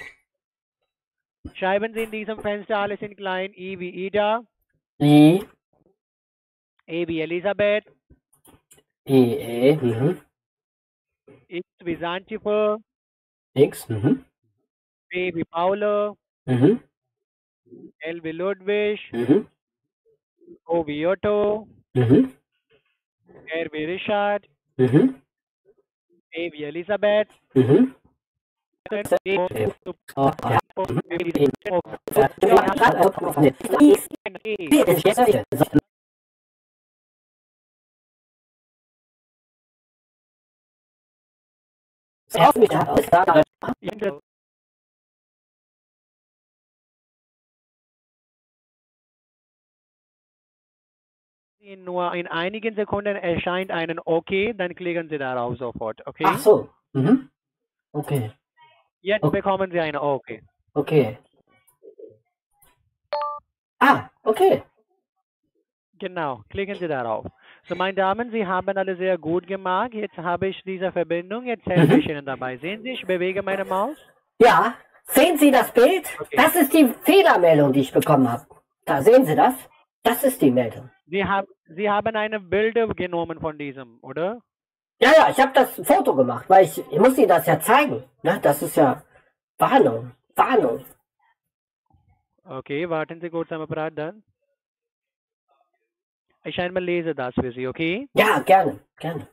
[SPEAKER 13] Schreiben Sie in diesem Fenster alles in klein, I wie Ida,
[SPEAKER 10] I,
[SPEAKER 13] E wie Elisabeth,
[SPEAKER 10] I, E, mhm.
[SPEAKER 13] X wie Santifer,
[SPEAKER 10] X, mhm.
[SPEAKER 13] P wie Paula,
[SPEAKER 10] Mhm.
[SPEAKER 13] L wie Ludwig,
[SPEAKER 10] Mhm.
[SPEAKER 13] O wie Otto,
[SPEAKER 10] Mhm.
[SPEAKER 13] R wie Richard,
[SPEAKER 10] Mhm.
[SPEAKER 13] E wie Elisabeth,
[SPEAKER 10] Mhm.
[SPEAKER 13] E
[SPEAKER 10] Oh, ja.
[SPEAKER 13] Nur in einigen Sekunden erscheint ein OK, dann klicken Sie darauf sofort, okay?
[SPEAKER 10] Ach so. Mhm. Okay.
[SPEAKER 13] Jetzt
[SPEAKER 10] Okay.
[SPEAKER 13] bekommen Sie ein OK.
[SPEAKER 10] Okay. Ah, okay.
[SPEAKER 13] Genau, klicken Sie darauf. So, meine Damen, Sie haben alles sehr gut gemacht. Jetzt habe ich diese Verbindung. Jetzt helfe
[SPEAKER 10] Mhm.
[SPEAKER 13] ich Ihnen dabei. Sehen Sie, ich bewege meine Maus.
[SPEAKER 10] Ja, sehen Sie das Bild? Das ist die Fehlermeldung, die ich bekommen habe. Da sehen Sie das? Das ist die Meldung.
[SPEAKER 13] Sie, haben Sie haben eine Bilder genommen von diesem, oder?
[SPEAKER 10] Ja, ja, ich habe das Foto gemacht, weil ich, ich muss Ihnen das ja zeigen. Ne? Das ist ja Warnung. Warnung.
[SPEAKER 13] Okay, warten Sie kurz am Apparat dann. Ich einmal lese das für Sie, okay?
[SPEAKER 10] Ja, gerne, gerne.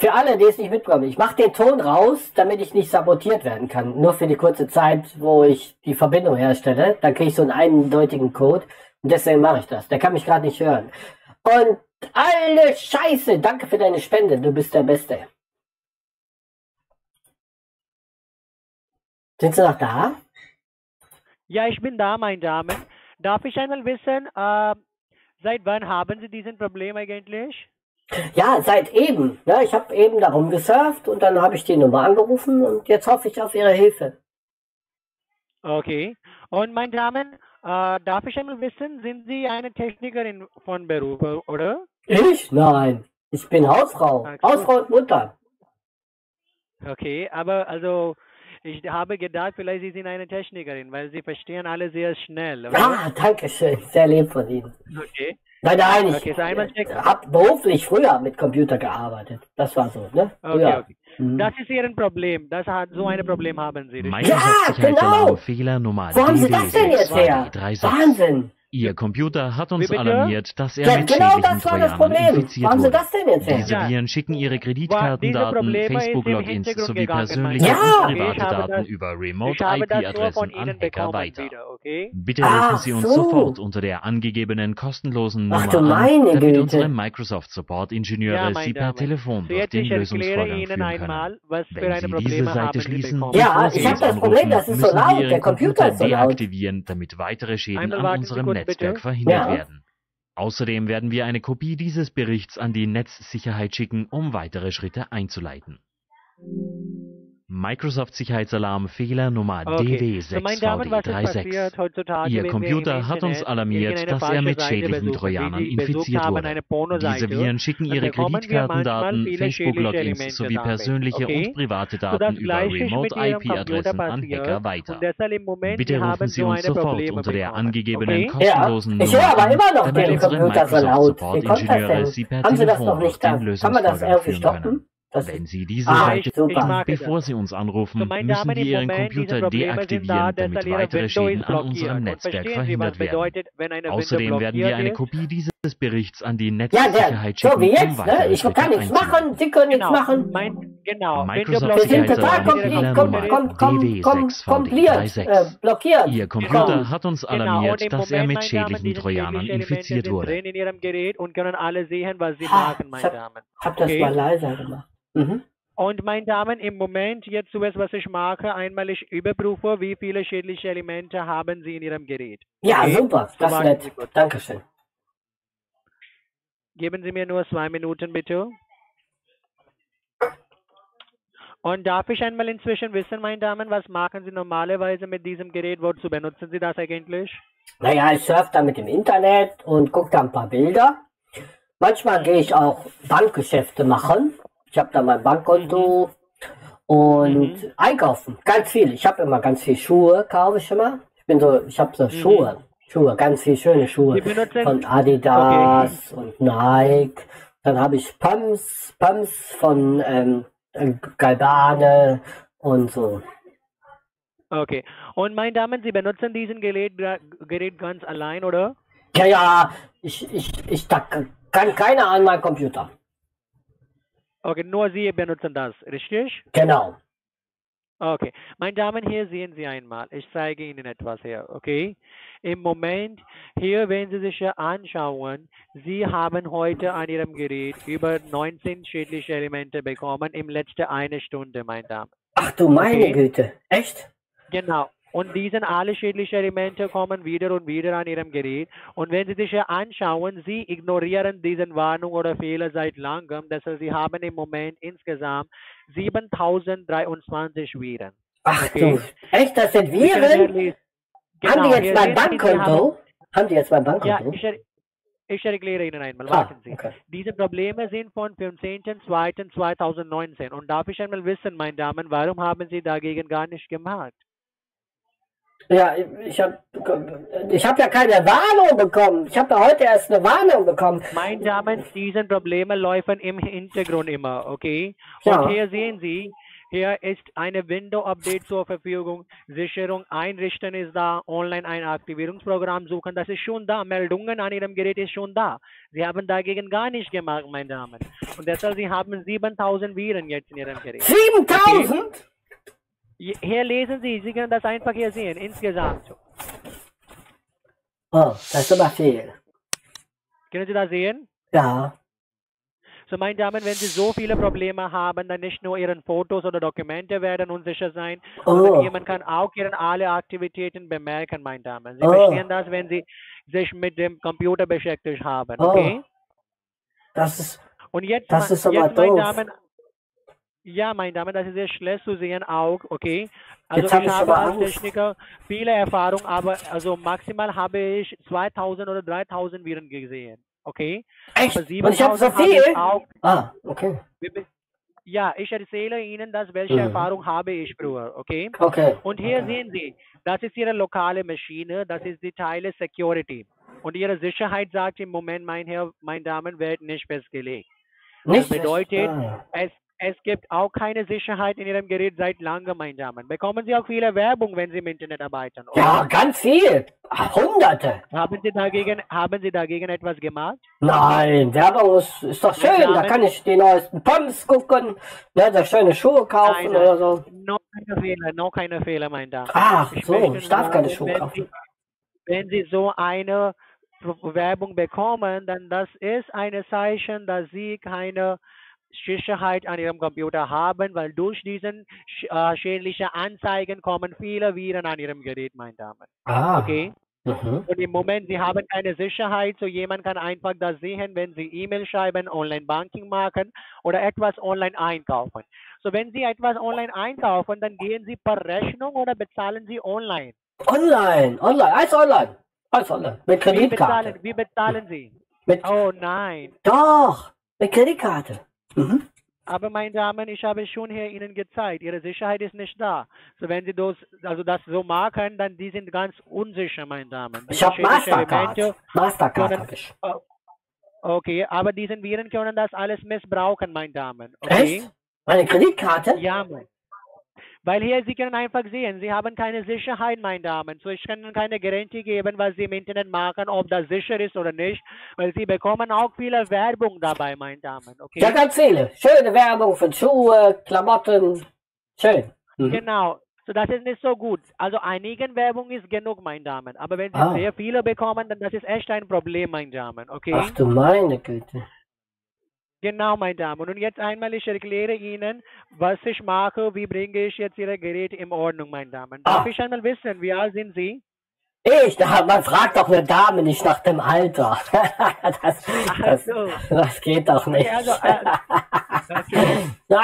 [SPEAKER 10] Für alle, die es nicht mitbekommen, ich mache den Ton raus, damit ich nicht sabotiert werden kann. Nur für die kurze Zeit, wo ich die Verbindung herstelle. Dann kriege ich so einen eindeutigen Code. Und deswegen mache ich das. Der kann mich gerade nicht hören. Und alle Scheiße, danke für deine Spende. Du bist der Beste. Sind Sie noch da?
[SPEAKER 13] Ja, ich bin da, meine Damen. Darf ich einmal wissen, äh, seit wann haben Sie diesen Problem eigentlich?
[SPEAKER 10] Ja, seit eben. Ja, ich habe eben darum gesurft und dann habe ich die Nummer angerufen und jetzt hoffe ich auf Ihre Hilfe.
[SPEAKER 13] Okay. Und meine Damen, äh, darf ich einmal wissen, sind Sie eine Technikerin von Beruf, oder?
[SPEAKER 10] Ich? Nein. Ich bin Hausfrau.
[SPEAKER 13] So.
[SPEAKER 10] Hausfrau und Mutter.
[SPEAKER 13] Okay, aber also ich habe gedacht, vielleicht Sie sind eine Technikerin, weil Sie verstehen alle sehr schnell, oder?
[SPEAKER 10] Ah, danke schön. Sehr lieb von Ihnen.
[SPEAKER 13] Okay.
[SPEAKER 10] Nein, nein, ich
[SPEAKER 13] Okay,
[SPEAKER 10] habe beruflich früher mit Computer gearbeitet. Das war so, ne?
[SPEAKER 13] Okay, okay. Das ist Ihr Problem. Das hat, so ein Problem haben Sie. richtig?
[SPEAKER 3] Microsoft Sicherheitsalarm Fehler Nummer
[SPEAKER 10] Wo haben Sie das denn jetzt her?
[SPEAKER 3] DD636.
[SPEAKER 10] Wahnsinn.
[SPEAKER 3] Ihr Computer hat uns alarmiert, dass er
[SPEAKER 10] Ja,
[SPEAKER 3] mit
[SPEAKER 10] genau
[SPEAKER 3] schädlichen
[SPEAKER 10] das war das
[SPEAKER 3] Trojanern
[SPEAKER 10] Problem.
[SPEAKER 3] infiziert wurde. Diese. Viren schicken ihre Kreditkartendaten, Facebook-Logins sowie persönliche
[SPEAKER 10] Ja.
[SPEAKER 3] und private
[SPEAKER 13] habe
[SPEAKER 3] Daten über
[SPEAKER 13] habe
[SPEAKER 3] Remote-IP-Adressen an Hacker weiter. Bitte
[SPEAKER 10] Ach
[SPEAKER 3] rufen Sie uns
[SPEAKER 10] so.
[SPEAKER 3] sofort unter der angegebenen kostenlosen
[SPEAKER 10] Ach
[SPEAKER 3] Nummer
[SPEAKER 10] du
[SPEAKER 3] an, damit
[SPEAKER 10] Güte.
[SPEAKER 3] unsere Microsoft Support-Ingenieure
[SPEAKER 13] Ja,
[SPEAKER 3] Sie per. Telefon durch den Lösungsvorgang führen können. Wenn Sie diese Seite schließen.
[SPEAKER 10] Ja, ich
[SPEAKER 3] Sie
[SPEAKER 10] hab
[SPEAKER 3] uns
[SPEAKER 10] das Problem, das ist so laut, der Computer ist so laut.
[SPEAKER 3] deaktivieren, damit weitere Schäden an unserem Netzwerk
[SPEAKER 13] bitte.
[SPEAKER 3] verhindert
[SPEAKER 10] Ja.
[SPEAKER 3] werden. Außerdem werden wir eine Kopie dieses Berichts an die Netzsicherheit schicken, um weitere Schritte einzuleiten. Microsoft Sicherheitsalarm Fehler Nummer
[SPEAKER 13] Okay. So, meine Damen, was ist passiert
[SPEAKER 3] DD6VD36.
[SPEAKER 13] heutzutage,
[SPEAKER 3] Ihr Computer hat uns alarmiert, dass er mit schädlichen Trojanern infiziert wurde. Diese Viren schicken
[SPEAKER 13] dann
[SPEAKER 3] ihre Kreditkartendaten, Facebook-Logins sowie persönliche
[SPEAKER 13] okay?
[SPEAKER 3] und private
[SPEAKER 13] So,
[SPEAKER 3] Daten über Remote-IP-Adressen an Hacker weiter. Bitte rufen Sie uns sofort unter der angegebenen kostenlosen Nummer an, damit unsere
[SPEAKER 10] Computer so
[SPEAKER 3] Microsoft
[SPEAKER 10] laut. Wie kommt das
[SPEAKER 3] Support-Ingenieure
[SPEAKER 10] denn?
[SPEAKER 3] Sie per
[SPEAKER 10] Haben Sie das
[SPEAKER 3] Telefon
[SPEAKER 10] noch
[SPEAKER 3] durch
[SPEAKER 10] nicht da?
[SPEAKER 3] den
[SPEAKER 10] Kann man das
[SPEAKER 3] Lösungsvorgang führen können.
[SPEAKER 10] Das
[SPEAKER 3] Wenn Sie diese
[SPEAKER 10] Ah,
[SPEAKER 3] Seite öffnen, bevor Sie uns anrufen,
[SPEAKER 13] So,
[SPEAKER 3] müssen
[SPEAKER 13] im
[SPEAKER 3] Ihren
[SPEAKER 13] Moment,
[SPEAKER 3] Computer
[SPEAKER 13] da,
[SPEAKER 3] deaktivieren, damit weitere Schäden an unserem Netzwerk
[SPEAKER 13] Sie,
[SPEAKER 3] verhindert werden.
[SPEAKER 13] bedeutet,
[SPEAKER 3] Außerdem werden wir eine? Kopie dieses Berichts an die
[SPEAKER 10] Ja, der,
[SPEAKER 3] Netzsicherheit
[SPEAKER 10] so
[SPEAKER 3] schicken,
[SPEAKER 10] wie
[SPEAKER 3] um
[SPEAKER 10] jetzt, ne?
[SPEAKER 3] weitere
[SPEAKER 10] Ich kann nichts
[SPEAKER 3] einzuleiten.
[SPEAKER 10] machen, Sie können nichts
[SPEAKER 13] Genau,
[SPEAKER 10] machen.
[SPEAKER 13] mein, genau.
[SPEAKER 3] Microsoft
[SPEAKER 10] Wir sind total
[SPEAKER 3] Sicherheitsserver
[SPEAKER 10] kompli
[SPEAKER 3] Fehler
[SPEAKER 10] kom
[SPEAKER 3] Nummer
[SPEAKER 10] kom kom kom kompliert, äh,
[SPEAKER 3] DW6VD36.
[SPEAKER 10] blockiert.
[SPEAKER 3] Ihr Computer hat uns
[SPEAKER 13] Genau,
[SPEAKER 3] alarmiert, dass er mit schädlichen Trojanern infiziert wurde.
[SPEAKER 13] drin in Ihrem Gerät und können alle sehen, was Sie machen,
[SPEAKER 10] ich
[SPEAKER 13] meine
[SPEAKER 10] hab,
[SPEAKER 13] Damen.
[SPEAKER 10] hab das mal leiser gemacht. Mhm.
[SPEAKER 13] Und meine Damen, im Moment jetzt zuerst, was ich mache, einmal ich überprüfe, wie viele schädliche Elemente haben Sie in Ihrem Gerät.
[SPEAKER 10] Ja,
[SPEAKER 13] Okay?
[SPEAKER 10] super, das ist nett. Dankeschön.
[SPEAKER 13] Geben Sie mir nur zwei Minuten, bitte. Und darf ich einmal inzwischen wissen, meine Damen, was machen Sie normalerweise mit diesem Gerät? Wozu benutzen Sie das eigentlich?
[SPEAKER 10] Naja, ich surfe da mit dem Internet und gucke da ein paar Bilder. Manchmal gehe ich auch Bankgeschäfte machen. Ich habe da mein Bankkonto und einkaufen. Ganz viel. Ich habe immer ganz viel Schuhe, kaufe ich immer. Ich bin so, ich habe so Schuhe. Schuhe, ganz viel schöne Schuhe. Von Adidas und Nike. Dann habe ich Pumps, Pumps von ähm, Galbane und so.
[SPEAKER 13] Okay. Und meine Damen, Sie benutzen diesen Gerät, Gerät ganz allein, oder?
[SPEAKER 10] Ja, ja, ich, ich, ich da kann keiner an meinen Computer.
[SPEAKER 13] Okay, nur Sie benutzen das, richtig?
[SPEAKER 10] Genau.
[SPEAKER 13] Okay, meine Damen, hier sehen Sie einmal. Ich zeige Ihnen etwas her, okay? Im Moment, hier, wenn Sie sich hier anschauen, Sie haben heute an Ihrem Gerät über 19 schädliche Elemente bekommen im letzten eine Stunde, meine Damen.
[SPEAKER 10] Ach du meine
[SPEAKER 13] Okay.
[SPEAKER 10] Güte. Echt?
[SPEAKER 13] Genau. Und diese alle schädlichen Elemente kommen wieder und wieder an Ihrem Gerät. Und wenn Sie sich anschauen, Sie ignorieren diese Warnung oder Fehler seit langem. Deshalb Sie haben im Moment insgesamt 7023 Viren.
[SPEAKER 10] Ach
[SPEAKER 13] Okay.
[SPEAKER 10] du. Echt, das sind Viren?
[SPEAKER 13] lesen.
[SPEAKER 10] Haben die
[SPEAKER 13] Genau,
[SPEAKER 10] jetzt mein Bankkonto? Haben die jetzt mein
[SPEAKER 13] Ja,
[SPEAKER 10] Bankkonto?
[SPEAKER 13] ich, er, ich erkläre Ihnen einmal.
[SPEAKER 10] Ah,
[SPEAKER 13] Warten Sie.
[SPEAKER 10] okay.
[SPEAKER 13] Diese Probleme sind von 15.02.2019. Und darf ich einmal wissen, meine Damen, warum haben Sie dagegen gar nicht gemacht?
[SPEAKER 10] Ja, ich habe ich hab ja keine Warnung bekommen. Ich habe ja heute erst eine Warnung bekommen.
[SPEAKER 13] Meine Damen, diese Probleme laufen im Hintergrund immer, okay?
[SPEAKER 10] Ja.
[SPEAKER 13] Und hier sehen Sie, hier ist eine Window-Update zur Verfügung, Sicherung einrichten ist da, online ein Aktivierungsprogramm suchen, das ist schon da, Meldungen an Ihrem Gerät ist schon da. Sie haben dagegen gar nicht gemacht, meine Damen. Und deshalb, Sie haben 7000 Viren jetzt in Ihrem Gerät.
[SPEAKER 10] 7000?
[SPEAKER 13] Okay? Hier lesen Sie, Sie können das einfach hier sehen, insgesamt.
[SPEAKER 10] Oh, das ist aber viel.
[SPEAKER 13] Können Sie das sehen?
[SPEAKER 10] Ja.
[SPEAKER 13] So, meine Damen, wenn Sie so viele Probleme haben, dann nicht nur Ihren Fotos oder Dokumente werden unsicher sein,
[SPEAKER 10] Oh.
[SPEAKER 13] sondern jemand kann auch Ihren alle Aktivitäten bemerken, meine Damen. Sie
[SPEAKER 10] Oh.
[SPEAKER 13] verstehen das, wenn Sie sich mit dem Computer beschäftigt haben,
[SPEAKER 10] Oh.
[SPEAKER 13] okay?
[SPEAKER 10] Das ist,
[SPEAKER 13] Und jetzt,
[SPEAKER 10] Das ist aber
[SPEAKER 13] jetzt meine
[SPEAKER 10] doof.
[SPEAKER 13] Damen, ja, meine Damen, das ist sehr schlecht zu sehen auch, okay? Also
[SPEAKER 10] Jetzt hab
[SPEAKER 13] ich habe als. Techniker viele Erfahrung, aber also maximal habe ich 2000 oder 3000 Viren gesehen, okay?
[SPEAKER 10] Echt?
[SPEAKER 13] Aber
[SPEAKER 10] Und ich habe so
[SPEAKER 13] 7000 habe ich
[SPEAKER 10] viel?
[SPEAKER 13] auch
[SPEAKER 10] Ah, okay.
[SPEAKER 13] ja, ich erzähle Ihnen das, welche
[SPEAKER 10] Mhm.
[SPEAKER 13] Erfahrung habe ich früher, okay?
[SPEAKER 10] Okay.
[SPEAKER 13] Und hier
[SPEAKER 10] Okay.
[SPEAKER 13] sehen Sie, das ist Ihre lokale Maschine, das ist die Teile Security. Und Ihre Sicherheit sagt im Moment, mein Herr, meine Damen, wird nicht festgelegt.
[SPEAKER 10] Nicht
[SPEAKER 13] das bedeutet, es, es gibt auch keine Sicherheit in Ihrem Gerät seit langem, meine Damen. Bekommen Sie auch viele Werbung, wenn Sie im Internet arbeiten? oder?
[SPEAKER 10] Ja, ganz viel. Hunderte.
[SPEAKER 13] Haben Sie dagegen, haben Sie dagegen etwas gemacht?
[SPEAKER 10] Nein, Werbung ist, ist doch schön. Da
[SPEAKER 13] Damen-
[SPEAKER 10] kann ich die neuesten Pumps gucken, ne, da schöne Schuhe kaufen
[SPEAKER 13] Nein,
[SPEAKER 10] oder so.
[SPEAKER 13] Noch keine Fehler, noch keine Fehler, meine Damen.
[SPEAKER 10] Ach
[SPEAKER 13] Ich
[SPEAKER 10] so, ich darf
[SPEAKER 13] nur
[SPEAKER 10] keine Schuhe
[SPEAKER 13] wenn
[SPEAKER 10] kaufen.
[SPEAKER 13] Sie, wenn Sie so eine Werbung bekommen, dann das ist ein Zeichen, dass Sie keine Sicherheit an Ihrem Computer haben, weil durch diesen äh, schädlichen Anzeigen kommen viele Viren an Ihrem Gerät, meine Damen.
[SPEAKER 10] Ah.
[SPEAKER 13] Okay?
[SPEAKER 10] Mhm.
[SPEAKER 13] Und im Moment, Sie haben keine Sicherheit, so jemand kann einfach das sehen, wenn Sie E-Mail schreiben, Online-Banking machen oder etwas online einkaufen. So, wenn Sie etwas online einkaufen, dann gehen Sie per Rechnung oder bezahlen Sie online?
[SPEAKER 10] Online, online, alles online. Alles online. Mit
[SPEAKER 13] Wie bezahlen,
[SPEAKER 10] Kreditkarte.
[SPEAKER 13] wie bezahlen Sie?
[SPEAKER 10] Mit,
[SPEAKER 13] Oh nein.
[SPEAKER 10] doch, mit Kreditkarte. Mhm.
[SPEAKER 13] Aber meine Damen, ich habe schon hier Ihnen gezeigt, Ihre Sicherheit ist nicht da. So wenn Sie das, also das so machen, dann die sind ganz unsicher, meine Damen.
[SPEAKER 10] Ich habe Mastercard.
[SPEAKER 13] Elemente
[SPEAKER 10] Mastercard
[SPEAKER 13] können-
[SPEAKER 10] habe ich.
[SPEAKER 13] Okay, aber diesen Viren können das alles missbrauchen, meine Damen. Okay?
[SPEAKER 10] Echt? Meine Kreditkarte?
[SPEAKER 13] Ja, mein. Weil hier, Sie können einfach sehen, Sie haben keine Sicherheit, meine Damen. So, ich kann Ihnen keine Garantie geben, was Sie im Internet machen, ob das sicher ist oder nicht, weil Sie bekommen auch viele Werbung dabei, meine Damen. Okay?
[SPEAKER 10] Ja, ganz viele. Schöne Werbung für Schuhe, Klamotten. Schön. Mhm.
[SPEAKER 13] Genau. So, das ist nicht so gut. Also einigen Werbung ist genug, meine Damen. Aber wenn Sie
[SPEAKER 10] Ah.
[SPEAKER 13] sehr viele bekommen, dann das ist echt ein Problem, meine Damen. Okay?
[SPEAKER 10] Ach du meine Güte.
[SPEAKER 13] Genau, meine Damen. Und jetzt einmal, ich erkläre Ihnen, was ich mache, wie bringe ich jetzt Ihre Geräte in Ordnung, meine Damen. Darf
[SPEAKER 10] Ah.
[SPEAKER 13] ich einmal wissen, wie alt sind Sie?
[SPEAKER 10] Ich, da, man fragt doch eine Dame nicht nach dem Alter. das, das,
[SPEAKER 13] so.
[SPEAKER 10] das geht doch nicht.
[SPEAKER 13] Okay, also, äh,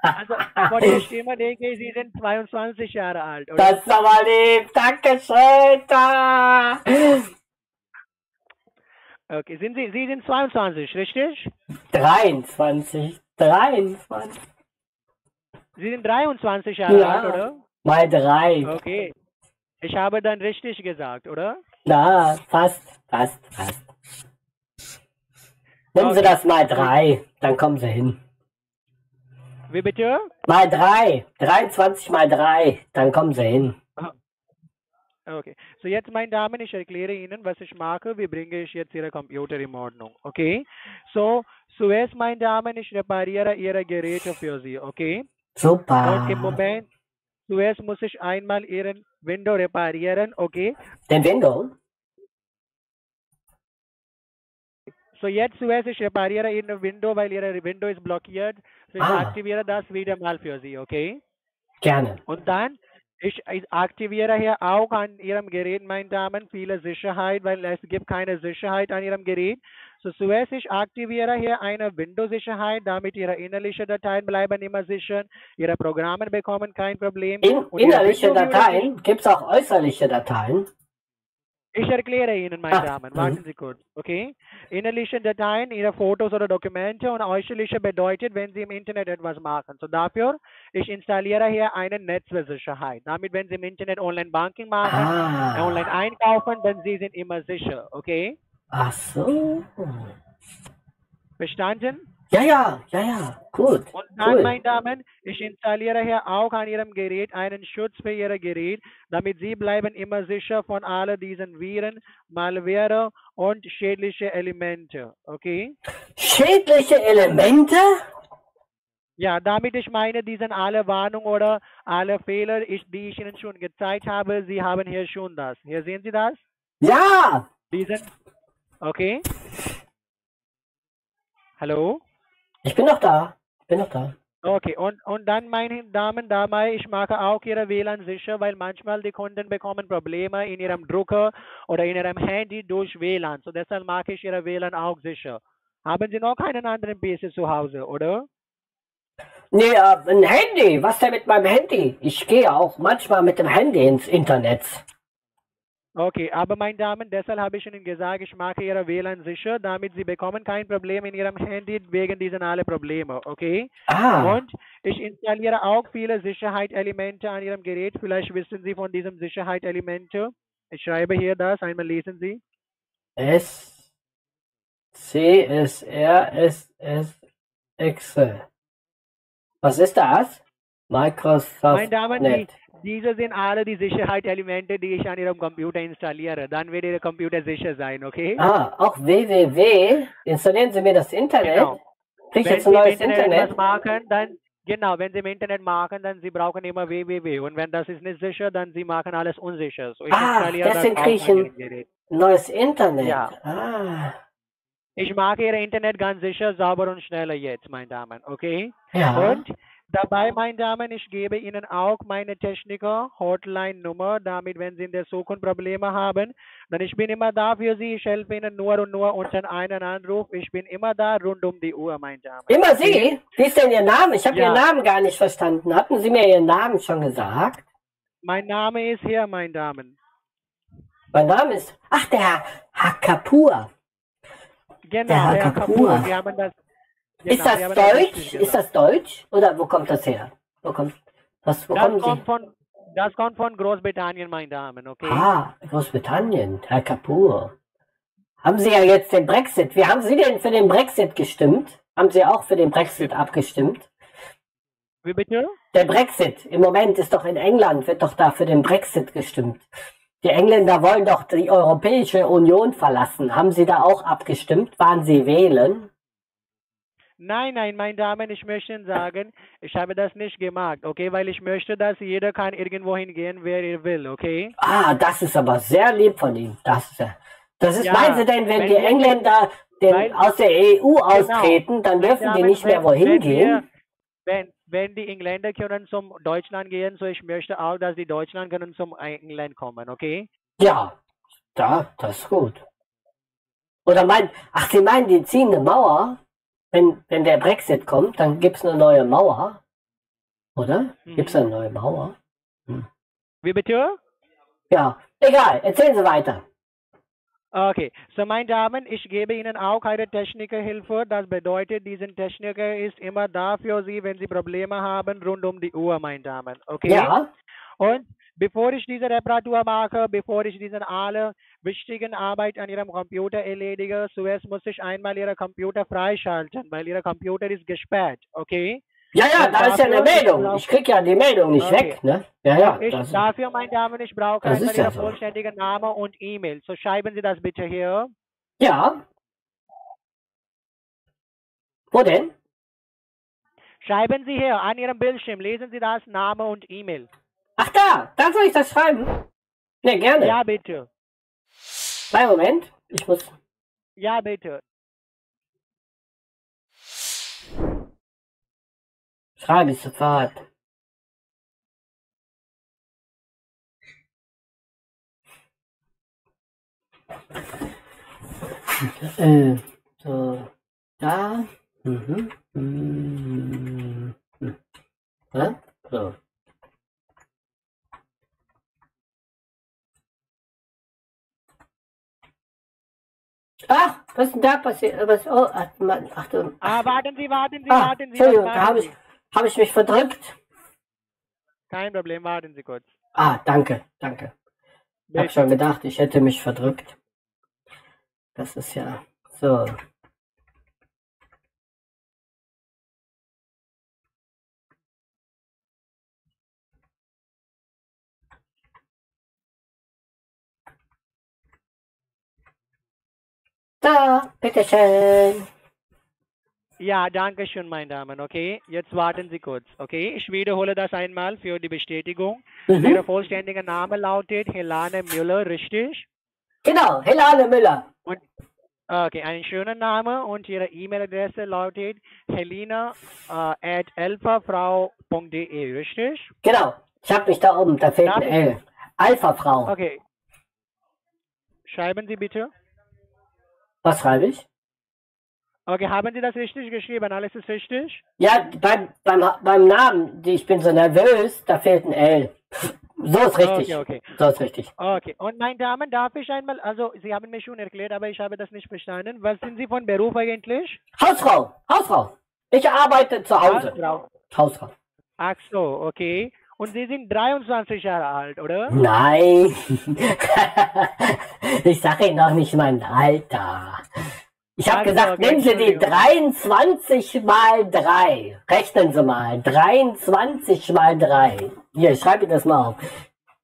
[SPEAKER 13] also von der Stimme denke ich, Sie sind 22 Jahre alt, oder?
[SPEAKER 10] Das ist aber lieb. Dankeschön.
[SPEAKER 13] Okay, sind Sie, Sie sind 22, richtig?
[SPEAKER 10] 23. 23.
[SPEAKER 13] Sie sind 23 Jahre
[SPEAKER 10] Ja.
[SPEAKER 13] alt, oder?
[SPEAKER 10] Mal drei.
[SPEAKER 13] Okay. Ich habe dann richtig gesagt, oder?
[SPEAKER 10] Na, fast, fast, fast. Nehmen Sie
[SPEAKER 13] Okay.
[SPEAKER 10] das mal drei, dann kommen Sie hin.
[SPEAKER 13] Wie bitte?
[SPEAKER 10] Mal drei. 23 mal drei, dann kommen Sie hin.
[SPEAKER 13] Okay. So jetzt, meine Damen, ich erkläre Ihnen, was ich mache. Wie bringe ich jetzt Ihre Computer in Ordnung? Okay? So, zuerst, meine Damen, ich repariere Ihre Geräte für Sie, okay?
[SPEAKER 10] Super.
[SPEAKER 13] Und im Moment, zuerst muss ich einmal Ihren Window reparieren, okay?
[SPEAKER 10] Den Window?
[SPEAKER 13] So jetzt zuerst, ich repariere Ihre Window, weil Ihre Window ist blockiert. So ich
[SPEAKER 10] Ah.
[SPEAKER 13] aktiviere das wieder mal für Sie, okay?
[SPEAKER 10] Gerne.
[SPEAKER 13] Und dann, ich, aktiviere hier auch an Ihrem Gerät, meine Damen, viele Sicherheit, weil es gibt keine Sicherheit an Ihrem Gerät. So zuerst, ich aktiviere hier eine Windows-Sicherheit, damit Ihre innerlichen Dateien bleiben immer sicher, Ihre Programme bekommen kein Problem.
[SPEAKER 10] In, innerliche Dateien? Gibt es auch äußerliche Dateien?
[SPEAKER 13] Ich erkläre Ihnen, meine
[SPEAKER 10] Ah,
[SPEAKER 13] Damen, warten Sie kurz, okay? Innerliche Dateien, Ihre Fotos oder Dokumente und äußerliche bedeutet, wenn Sie im Internet etwas machen. So dafür, ich installiere hier eine Netzwerksicherheit. Damit, wenn Sie im Internet Online-Banking machen,
[SPEAKER 10] Ah.
[SPEAKER 13] online einkaufen, dann Sie sind immer sicher, okay?
[SPEAKER 10] Ach so.
[SPEAKER 13] Verstanden?
[SPEAKER 10] Ja, ja, ja, ja. Gut.
[SPEAKER 13] Und dann,
[SPEAKER 10] Cool.
[SPEAKER 13] meine Damen, ich installiere hier auch an Ihrem Gerät einen Schutz für Ihr Gerät, damit Sie bleiben immer sicher von all diesen Viren, Malware und schädliche Elemente. Okay?
[SPEAKER 10] Schädliche Elemente?
[SPEAKER 13] Ja, damit ich meine, die sind alle Warnungen oder alle Fehler, ich, die ich Ihnen schon gezeigt habe, Sie haben hier schon das. Hier sehen Sie das?
[SPEAKER 10] Ja.
[SPEAKER 13] Die sind, okay? Hallo?
[SPEAKER 10] Ich bin noch da. Ich bin noch da.
[SPEAKER 13] Okay, und, und dann, meine Damen, dabei, ich mache auch Ihre WLAN sicher, weil manchmal die Kunden bekommen Probleme in ihrem Drucker oder in ihrem Handy durch WLAN. So deshalb mache ich Ihre WLAN auch sicher. Haben Sie noch keinen anderen PC zu Hause, oder?
[SPEAKER 10] Nee, äh, ein Handy. Was denn mit meinem Handy? Ich gehe auch manchmal mit dem Handy ins Internet.
[SPEAKER 13] Okay, aber meine Damen, deshalb habe ich Ihnen gesagt, ich mache Ihre WLAN sicher, damit Sie bekommen kein Problem in Ihrem Handy wegen diesen alle Probleme, okay?
[SPEAKER 10] Ah.
[SPEAKER 13] Und ich installiere auch viele Sicherheitselemente an Ihrem Gerät. Vielleicht wissen Sie von diesen Sicherheitselemente. Ich schreibe hier das, einmal lesen Sie.
[SPEAKER 10] S C S R S S Excel. Was ist das? Microsoft
[SPEAKER 13] Meine Damen, die,
[SPEAKER 10] Net.
[SPEAKER 13] diese sind alle die Sicherheitselemente, die ich an Ihrem Computer installiere. Dann wird Ihr Computer sicher sein, okay?
[SPEAKER 10] Ah, auch www. Installieren Sie mir das Internet.
[SPEAKER 13] Genau.
[SPEAKER 10] Krieg ich jetzt ein neues
[SPEAKER 13] Internet,
[SPEAKER 10] Internet?
[SPEAKER 13] machen, dann genau, wenn Sie im Internet machen, dann Sie brauchen immer www. Und wenn das ist nicht sicher, dann Sie machen alles unsicher. So ich
[SPEAKER 10] Ah,
[SPEAKER 13] installiere
[SPEAKER 10] deswegen
[SPEAKER 13] das auch
[SPEAKER 10] krieg ich ein neues Internet.
[SPEAKER 13] Ja.
[SPEAKER 10] Ah.
[SPEAKER 13] Ich mache Ihr Internet ganz sicher, sauber und schneller jetzt, meine Damen, okay?
[SPEAKER 10] Ja.
[SPEAKER 13] Und dabei, meine Damen, ich gebe Ihnen auch meine Techniker-Hotline-Nummer, damit, wenn Sie in der Zukunft Probleme haben, dann ich bin immer da für Sie. Ich helfe Ihnen nur und nur unter einen Anruf. Ich bin immer da rund um die Uhr, meine Damen.
[SPEAKER 10] Immer? Sie? Wie ist denn Ihr Name? Ich habe
[SPEAKER 13] Ja.
[SPEAKER 10] Ihren Namen gar nicht verstanden. Hatten Sie mir Ihren Namen schon gesagt?
[SPEAKER 13] Mein Name ist hier, meine Damen.
[SPEAKER 10] Mein Name ist, ach, der Herr Herr Kapur.
[SPEAKER 13] Genau,
[SPEAKER 10] Der Herr
[SPEAKER 13] Herr.
[SPEAKER 10] Kapur.
[SPEAKER 13] Wir haben das.
[SPEAKER 10] Ist
[SPEAKER 13] genau,
[SPEAKER 10] das
[SPEAKER 13] wir haben
[SPEAKER 10] Deutsch?
[SPEAKER 13] richtig
[SPEAKER 10] ist das Deutsch? Oder wo kommt das her? Wo kommt, was, wo
[SPEAKER 13] Das kommt
[SPEAKER 10] Sie?
[SPEAKER 13] von, das kommt von Großbritannien, meine Damen, okay?
[SPEAKER 10] Ah, Großbritannien, Herr Kapur. Haben Sie ja jetzt den Brexit. Wie haben Sie denn für den Brexit gestimmt? Haben Sie auch für den Brexit abgestimmt?
[SPEAKER 13] Wie bitte?
[SPEAKER 10] Der Brexit. Im Moment ist doch in England, wird doch da für den Brexit gestimmt. Die Engländer wollen doch die Europäische Union verlassen. Haben Sie da auch abgestimmt? Waren Sie wählen?
[SPEAKER 13] Nein, nein, meine Damen, ich möchte Ihnen sagen, ich habe das nicht gemacht, okay? Weil ich möchte, dass jeder kann irgendwo hingehen, wer er will, okay?
[SPEAKER 10] Ah, das ist aber sehr lieb von Ihnen. Das ist, das ist
[SPEAKER 13] Ja,
[SPEAKER 10] meinen Sie denn, wenn
[SPEAKER 13] wenn
[SPEAKER 10] die Engländer den,
[SPEAKER 13] Weil-
[SPEAKER 10] aus der EU
[SPEAKER 13] Genau.
[SPEAKER 10] austreten, dann
[SPEAKER 13] Meine
[SPEAKER 10] dürfen die
[SPEAKER 13] Damen,
[SPEAKER 10] nicht mehr wohin
[SPEAKER 13] wenn
[SPEAKER 10] gehen?
[SPEAKER 13] Wir, wenn, wenn die Engländer können zum Deutschland gehen, so ich möchte auch, dass die Deutschland können zum England kommen, okay?
[SPEAKER 10] Ja, da, das ist gut. Oder meinen, ach, Sie meinen, die ziehen eine Mauer? Wenn, wenn der Brexit kommt, dann gibt's eine neue Mauer? Oder? Gibt's eine neue Mauer?
[SPEAKER 13] Wie bitte?
[SPEAKER 10] Ja, egal, erzählen Sie weiter.
[SPEAKER 13] Okay, so meine Damen, ich gebe Ihnen auch eine Technikerhilfe. Das bedeutet, diesen Techniker ist immer da für Sie, wenn Sie Probleme haben, rund um die Uhr, meine Damen. Okay?
[SPEAKER 10] Ja.
[SPEAKER 13] Und bevor ich diese Reparatur mache, bevor ich diese alle wichtigen Arbeit an Ihrem Computer erledige, zuerst muss ich einmal Ihren Computer freischalten, weil Ihr Computer ist gesperrt. Okay?
[SPEAKER 10] Ja, ja,
[SPEAKER 13] Und
[SPEAKER 10] da ist ja eine Meldung. Ich krieg ja die Meldung nicht
[SPEAKER 13] Okay.
[SPEAKER 10] weg, ne? Ja, ja.
[SPEAKER 13] Ich, dafür, meine Damen, ich brauche einmal
[SPEAKER 10] ja
[SPEAKER 13] Ihren
[SPEAKER 10] so.
[SPEAKER 13] vollständigen Namen und E-Mail. So schreiben Sie das bitte hier.
[SPEAKER 10] ja. Wo denn?
[SPEAKER 13] Schreiben Sie hier an Ihrem Bildschirm, lesen Sie das Name und E-Mail.
[SPEAKER 10] Ach da, da soll ich das schreiben? Ne, gerne.
[SPEAKER 13] Ja, bitte.
[SPEAKER 10] Kleinen Moment, ich muss.
[SPEAKER 13] Ja, bitte.
[SPEAKER 10] Schreibe ich sofort. Äh, so, da. Mhm. Mhm. Mhm. Ja? So. Ach, was ist denn da passiert? Was, oh, ach, ach du.
[SPEAKER 13] Ah, warten Sie, warten Sie,
[SPEAKER 10] Ah,
[SPEAKER 13] warten Sie.
[SPEAKER 10] Entschuldigung,
[SPEAKER 13] warten
[SPEAKER 10] da habe ich, hab ich mich verdrückt.
[SPEAKER 13] Kein Problem, warten Sie kurz.
[SPEAKER 10] Ah, danke, danke. Ich habe schon gedacht, ich hätte mich verdrückt. Das ist ja so. Da, bitteschön.
[SPEAKER 13] Ja, danke schön, meine Damen. Okay, jetzt warten Sie kurz. Okay, ich wiederhole das einmal für die Bestätigung.
[SPEAKER 10] Mhm.
[SPEAKER 13] Ihr vollständiger Name lautet Helane Müller, richtig?
[SPEAKER 10] Genau, Helane Müller.
[SPEAKER 13] Und, okay, einen schönen Name und Ihre E-Mail-Adresse lautet helena äh, richtig?
[SPEAKER 10] Genau, ich habe mich da oben, da fehlt ein L. Alpha-Frau.
[SPEAKER 13] Okay. Schreiben Sie bitte.
[SPEAKER 10] Was schreibe ich?
[SPEAKER 13] Okay, haben Sie das richtig geschrieben? Alles ist richtig?
[SPEAKER 10] Ja, beim, beim, beim Namen, ich bin so nervös, da fehlt ein L. So ist richtig.
[SPEAKER 13] Okay, okay.
[SPEAKER 10] So ist richtig.
[SPEAKER 13] Okay, und meine Damen, darf ich einmal, also Sie haben mir schon erklärt, aber ich habe das nicht verstanden. Was sind Sie von Beruf eigentlich?
[SPEAKER 10] Hausfrau, Hausfrau. Ich arbeite zu Hause.
[SPEAKER 13] Hausfrau.
[SPEAKER 10] Hausfrau.
[SPEAKER 13] Ach so, okay. Und Sie sind 23 Jahre alt, oder?
[SPEAKER 10] Nein. ich sage Ihnen noch nicht mein Alter. Ich habe
[SPEAKER 13] Also,
[SPEAKER 10] gesagt,
[SPEAKER 13] okay,
[SPEAKER 10] nehmen Sie die
[SPEAKER 13] Entschuldigung.
[SPEAKER 10] 23 mal 3. Rechnen Sie mal. 23 mal 3. Hier, ich schreibe Ihnen das mal auf.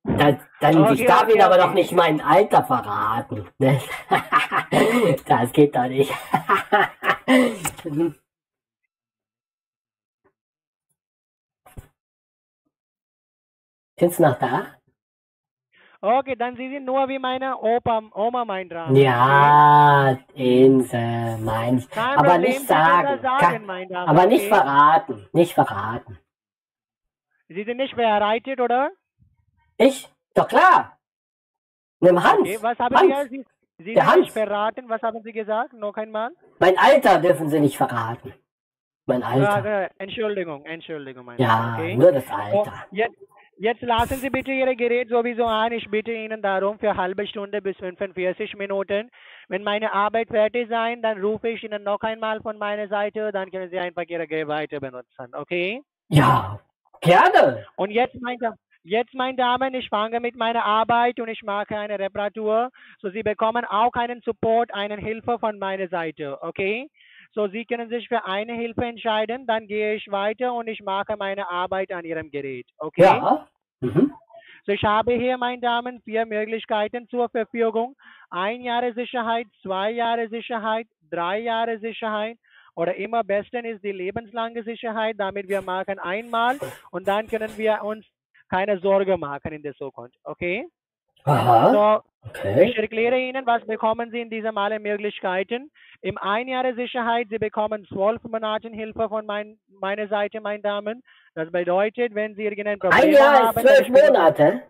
[SPEAKER 10] Da, dann, ich
[SPEAKER 13] Okay,
[SPEAKER 10] darf
[SPEAKER 13] okay,
[SPEAKER 10] Ihnen aber noch nicht mein Alter verraten. ne? das geht doch nicht. Sind Sie noch da?
[SPEAKER 13] Okay, dann Sie sind nur wie meine Opa, Oma, mein Name.
[SPEAKER 10] Ja, Insel, meins.
[SPEAKER 13] Kein
[SPEAKER 10] Aber
[SPEAKER 13] Problem,
[SPEAKER 10] nicht sagen.
[SPEAKER 13] sagen, mein Name,
[SPEAKER 10] aber nicht
[SPEAKER 13] okay?
[SPEAKER 10] verraten. Nicht verraten.
[SPEAKER 13] Sie sind nicht verheiratet, oder?
[SPEAKER 10] Ich? Doch klar. Dem Hans.
[SPEAKER 13] Okay, was haben
[SPEAKER 10] Hans.
[SPEAKER 13] Sie, Sie, Sie
[SPEAKER 10] Der Hans.
[SPEAKER 13] nicht verraten, was haben Sie gesagt? Noch einmal?
[SPEAKER 10] Mein Alter dürfen Sie nicht verraten. Mein Alter.
[SPEAKER 13] Entschuldigung, Entschuldigung, mein
[SPEAKER 10] Ja,
[SPEAKER 13] okay?
[SPEAKER 10] nur das
[SPEAKER 13] Oh,
[SPEAKER 10] Alter.
[SPEAKER 13] jetzt, jetzt lassen Sie bitte Ihr Gerät sowieso an. Ich bitte Ihnen darum für halbe Stunde bis 45 Minuten. Wenn meine Arbeit fertig sein, dann rufe ich Ihnen noch einmal von meiner Seite, dann können Sie einfach Ihre Gerät weiter benutzen, okay?
[SPEAKER 10] Ja, gerne.
[SPEAKER 13] Und jetzt, mein, Da- jetzt, meine Damen, ich fange mit meiner Arbeit und ich mache eine Reparatur. So, Sie bekommen auch einen Support, eine Hilfe von meiner Seite, okay? So, Sie können sich für eine Hilfe entscheiden, dann gehe ich weiter und ich mache meine Arbeit an Ihrem Gerät. Okay?
[SPEAKER 10] Ja. Mhm.
[SPEAKER 13] So, ich habe hier, meine Damen, vier Möglichkeiten zur Verfügung. Ein Jahre Sicherheit, zwei Jahre Sicherheit, drei Jahre Sicherheit oder immer besten ist die lebenslange Sicherheit, damit wir machen einmal und dann können wir uns keine Sorge machen in der Zukunft. Okay?
[SPEAKER 10] Aha.
[SPEAKER 13] So,
[SPEAKER 10] Okay.
[SPEAKER 13] ich erkläre Ihnen, was bekommen Sie in diesen alle Möglichkeiten. Im ein Jahre Sicherheit, Sie bekommen zwölf Monate Hilfe von mein, meiner Seite, meine Damen. Das bedeutet, wenn Sie irgendein Problem
[SPEAKER 10] Ein Jahr
[SPEAKER 13] haben...
[SPEAKER 10] ist zwölf Monate.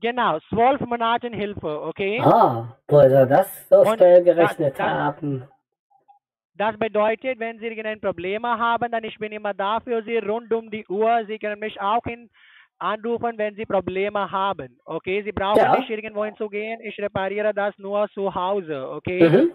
[SPEAKER 13] Genau, zwölf Monate Hilfe, okay?
[SPEAKER 10] Ah, sie das so
[SPEAKER 13] Und
[SPEAKER 10] schnell gerechnet
[SPEAKER 13] das-
[SPEAKER 10] haben.
[SPEAKER 13] Das bedeutet, wenn Sie irgendein Problem haben, dann ich bin immer da für Sie rund um die Uhr. Sie können mich auch hin anrufen, wenn Sie Probleme haben. Okay, Sie brauchen
[SPEAKER 10] Ja.
[SPEAKER 13] nicht irgendwo hinzugehen. Ich repariere das nur zu Hause. Okay.
[SPEAKER 10] Mhm.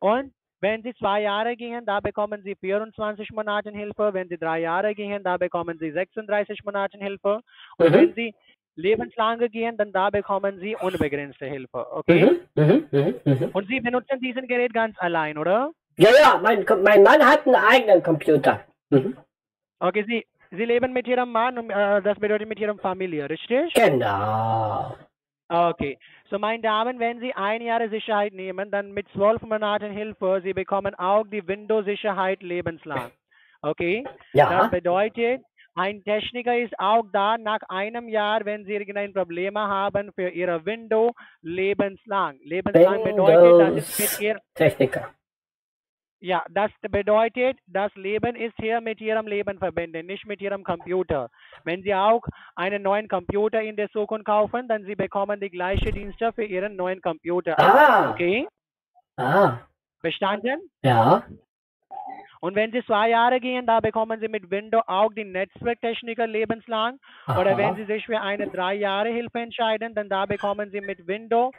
[SPEAKER 13] Und wenn Sie zwei Jahre gehen, da bekommen Sie 24 Monate Hilfe. Wenn Sie drei Jahre gehen, da bekommen Sie 36 Monate Hilfe. Und
[SPEAKER 10] Mhm.
[SPEAKER 13] wenn Sie lebenslange gehen, dann da bekommen Sie unbegrenzte Hilfe. Okay.
[SPEAKER 10] Mhm. Mhm. Mhm. Mhm.
[SPEAKER 13] Und Sie benutzen diesen Gerät ganz allein, oder?
[SPEAKER 10] Ja, ja, mein, mein Mann hat einen eigenen Computer.
[SPEAKER 13] Okay, Sie, Sie leben mit Ihrem Mann und äh, das bedeutet mit Ihrem Familie, richtig?
[SPEAKER 10] Genau.
[SPEAKER 13] Okay. So, meine Damen, wenn Sie ein Jahr Sicherheit nehmen, dann mit zwölf Monaten Hilfe, Sie bekommen auch die Windows-Sicherheit lebenslang. Okay?
[SPEAKER 10] Ja.
[SPEAKER 13] Das bedeutet, ein Techniker ist auch da nach einem Jahr, wenn Sie irgendein Problem haben für Ihre Window lebenslang. Lebenslang bedeutet, das ist mit Ihr
[SPEAKER 10] Techniker.
[SPEAKER 13] Ja, das bedeutet, das Leben ist hier mit Ihrem Leben verbunden, nicht mit Ihrem Computer. Wenn Sie auch einen neuen Computer in der Zukunft kaufen, dann Sie bekommen die gleichen Dienste für Ihren neuen Computer.
[SPEAKER 10] Ah.
[SPEAKER 13] Okay?
[SPEAKER 10] Ah,
[SPEAKER 13] Verstanden?
[SPEAKER 10] ja.
[SPEAKER 13] Und wenn Sie zwei Jahre gehen, da bekommen Sie mit Windows auch die Netzwerktechniker lebenslang. Oder
[SPEAKER 10] Aha.
[SPEAKER 13] wenn Sie sich für eine drei Jahre Hilfe entscheiden, dann da bekommen Sie mit Windows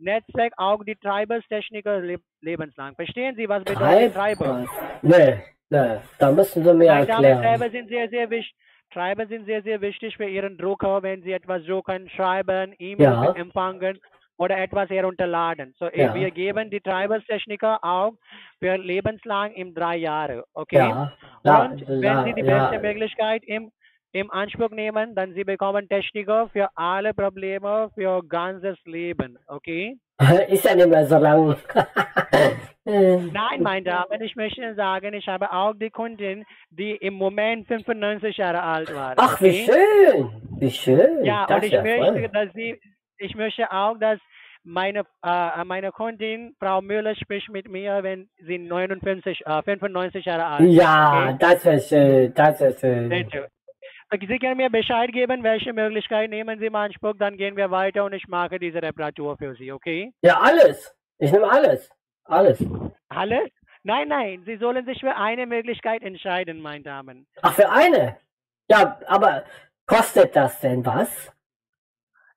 [SPEAKER 13] Netzwerk auch die Treibers-Techniker leb lebenslang. Verstehen Sie, was bedeutet Treiber?
[SPEAKER 10] Nee, nee, da müssen Sie mir erklären.
[SPEAKER 13] Treiber sind sehr, sehr wichtig. Treiber sind sehr, sehr wichtig für Ihren Drucker, wenn Sie etwas drucken, schreiben, E-Mail
[SPEAKER 10] Ja.
[SPEAKER 13] empfangen oder etwas herunterladen. So,
[SPEAKER 10] Ja.
[SPEAKER 13] wir geben die Treibers-Techniker auch für lebenslang in drei Jahre. Okay?
[SPEAKER 10] Ja,
[SPEAKER 13] Und wenn Sie die beste Möglichkeit im, im Anspruch nehmen, dann Sie bekommen Techniker für alle Probleme für ganzes Leben. Okay?
[SPEAKER 10] Ist ja nicht mehr so lang.
[SPEAKER 13] Nein, meine Damen, ich möchte sagen, ich habe auch die Kunden, die im Moment 95 Jahre alt waren.
[SPEAKER 10] Ach, wie
[SPEAKER 13] okay?
[SPEAKER 10] schön. Wie schön.
[SPEAKER 13] Ja,
[SPEAKER 10] das
[SPEAKER 13] und ich
[SPEAKER 10] ja
[SPEAKER 13] möchte, dass Sie, ich möchte auch, dass meine, äh, meine Kundin, Frau Müller, spricht mit mir, wenn sie 59, äh, 95 Jahre alt ist.
[SPEAKER 10] Ja,
[SPEAKER 13] okay?
[SPEAKER 10] das ist schön. Das ist schön.
[SPEAKER 13] Sie können mir Bescheid geben, welche Möglichkeit nehmen Sie in Anspruch, dann gehen wir weiter und ich mache diese Reparatur für Sie, okay?
[SPEAKER 10] Ja, alles. Ich nehme alles. Alles.
[SPEAKER 13] Alles? Nein, nein, Sie sollen sich für eine Möglichkeit entscheiden, meine Damen.
[SPEAKER 10] Ach, für eine? Ja, aber kostet das denn was?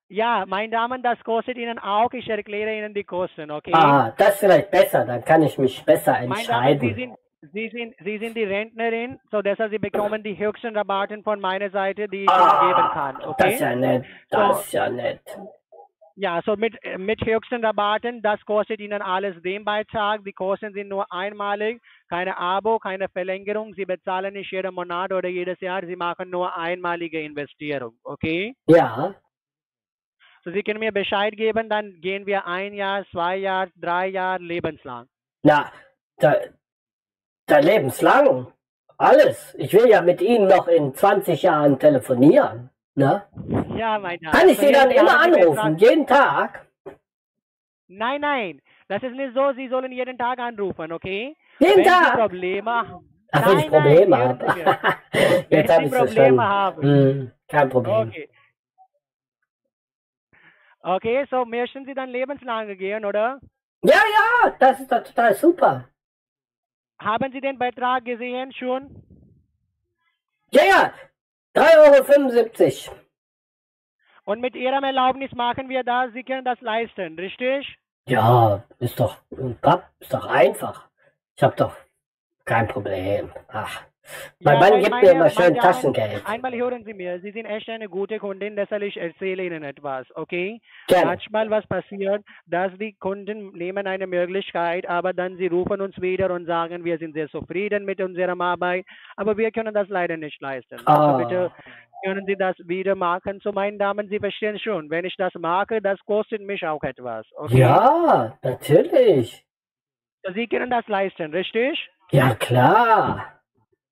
[SPEAKER 13] Ja, meine Damen, das kostet Ihnen auch. Ich erkläre Ihnen die Kosten, okay?
[SPEAKER 10] Ah, das ist vielleicht besser. Dann kann ich mich besser
[SPEAKER 13] Meine Damen, Sie
[SPEAKER 10] entscheiden.
[SPEAKER 13] sind, Sie sind, Sie sind die Rentnerin, so deshalb Sie bekommen die höchsten Rabatten von meiner Seite, die ich Ihnen geben kann, okay?
[SPEAKER 10] Das ist ja nett. Das
[SPEAKER 13] So,
[SPEAKER 10] ist ja nett.
[SPEAKER 13] Ja, so mit, mit höchsten Rabatten, das kostet Ihnen alles den Beitrag. Die Kosten sind nur einmalig, keine Abo, keine Verlängerung. Sie bezahlen nicht jeden Monat oder jedes Jahr, Sie machen nur einmalige Investierung, okay?
[SPEAKER 10] Ja.
[SPEAKER 13] So Sie können mir Bescheid geben, dann gehen wir ein Jahr, zwei Jahre, drei Jahre, lebenslang.
[SPEAKER 10] Na, da, da lebenslang. Alles. Ich will ja mit Ihnen noch in 20 Jahren telefonieren. Ne?
[SPEAKER 13] Ja, mein Name.
[SPEAKER 10] Kann ich
[SPEAKER 13] So
[SPEAKER 10] Sie dann immer anrufen? Jeden Tag?
[SPEAKER 13] Nein, nein, das ist nicht so. Sie sollen jeden Tag anrufen, okay?
[SPEAKER 10] Jeden
[SPEAKER 13] wenn
[SPEAKER 10] Tag?
[SPEAKER 13] Sie Probleme.
[SPEAKER 10] Ach, wenn ich Probleme habe. Jetzt habe ich
[SPEAKER 13] Probleme haben.
[SPEAKER 10] Hm, kein Problem.
[SPEAKER 13] Okay. Okay, so möchten Sie dann lebenslang gehen, oder?
[SPEAKER 10] Ja, ja, das ist doch total super.
[SPEAKER 13] Haben Sie den Betrag gesehen schon?
[SPEAKER 10] Ja, ja, 3,75 Euro.
[SPEAKER 13] Und mit Ihrem Erlaubnis machen wir das. Sie können das leisten, richtig?
[SPEAKER 10] Ja, ist doch, Papp, ist doch einfach. Ich habe doch kein Problem. Ach, Mein
[SPEAKER 13] Ja,
[SPEAKER 10] Mann gibt
[SPEAKER 13] meine-
[SPEAKER 10] mir immer
[SPEAKER 13] meine
[SPEAKER 10] schön Taschengeld.
[SPEAKER 13] Einmal hören Sie mir, Sie sind echt eine gute Kundin, deshalb ich erzähle Ihnen etwas, okay?
[SPEAKER 10] Gerne.
[SPEAKER 13] Manchmal was passiert, dass die Kunden nehmen eine Möglichkeit, aber dann sie rufen uns wieder und sagen, wir sind sehr zufrieden mit unserer Arbeit, aber wir können das leider nicht leisten.
[SPEAKER 10] Ah.
[SPEAKER 13] Also bitte können Sie das wieder machen zu meinen Damen, Sie verstehen schon, wenn ich das mache, das kostet mich auch etwas, okay?
[SPEAKER 10] Ja, natürlich.
[SPEAKER 13] Sie können das leisten, richtig?
[SPEAKER 10] Ja, klar.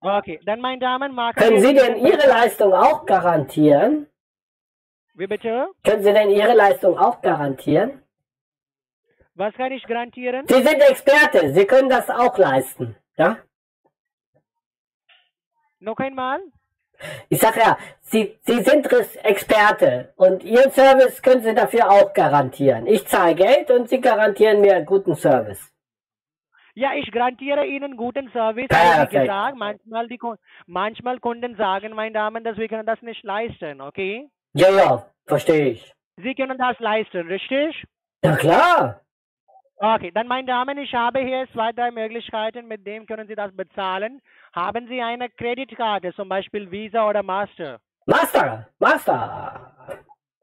[SPEAKER 13] Okay, dann meine Damen, machen
[SPEAKER 10] Können Sie denn Ihre Leistung auch garantieren?
[SPEAKER 13] Wie bitte?
[SPEAKER 10] Können Sie denn Ihre Leistung auch garantieren?
[SPEAKER 13] Was kann ich garantieren?
[SPEAKER 10] Sie sind Experte, Sie können das auch leisten. Ja?
[SPEAKER 13] Noch einmal?
[SPEAKER 10] Ich sag ja, Sie, Sie sind Experte und Ihren Service können Sie dafür auch garantieren. Ich zahle Geld und Sie garantieren mir einen guten Service.
[SPEAKER 13] Ja, ich garantiere Ihnen guten Service. Aber wie gesagt, manchmal, die, manchmal Kunden sagen, meine Damen, dass wir können das nicht leisten, okay?
[SPEAKER 10] Ja, ja, verstehe ich.
[SPEAKER 13] Sie können das leisten, richtig?
[SPEAKER 10] Ja, klar.
[SPEAKER 13] Okay, dann meine Damen, ich habe hier zwei, drei Möglichkeiten, mit denen können Sie das bezahlen. Haben Sie eine Kreditkarte, zum Beispiel Visa oder Master?
[SPEAKER 10] Master, Master.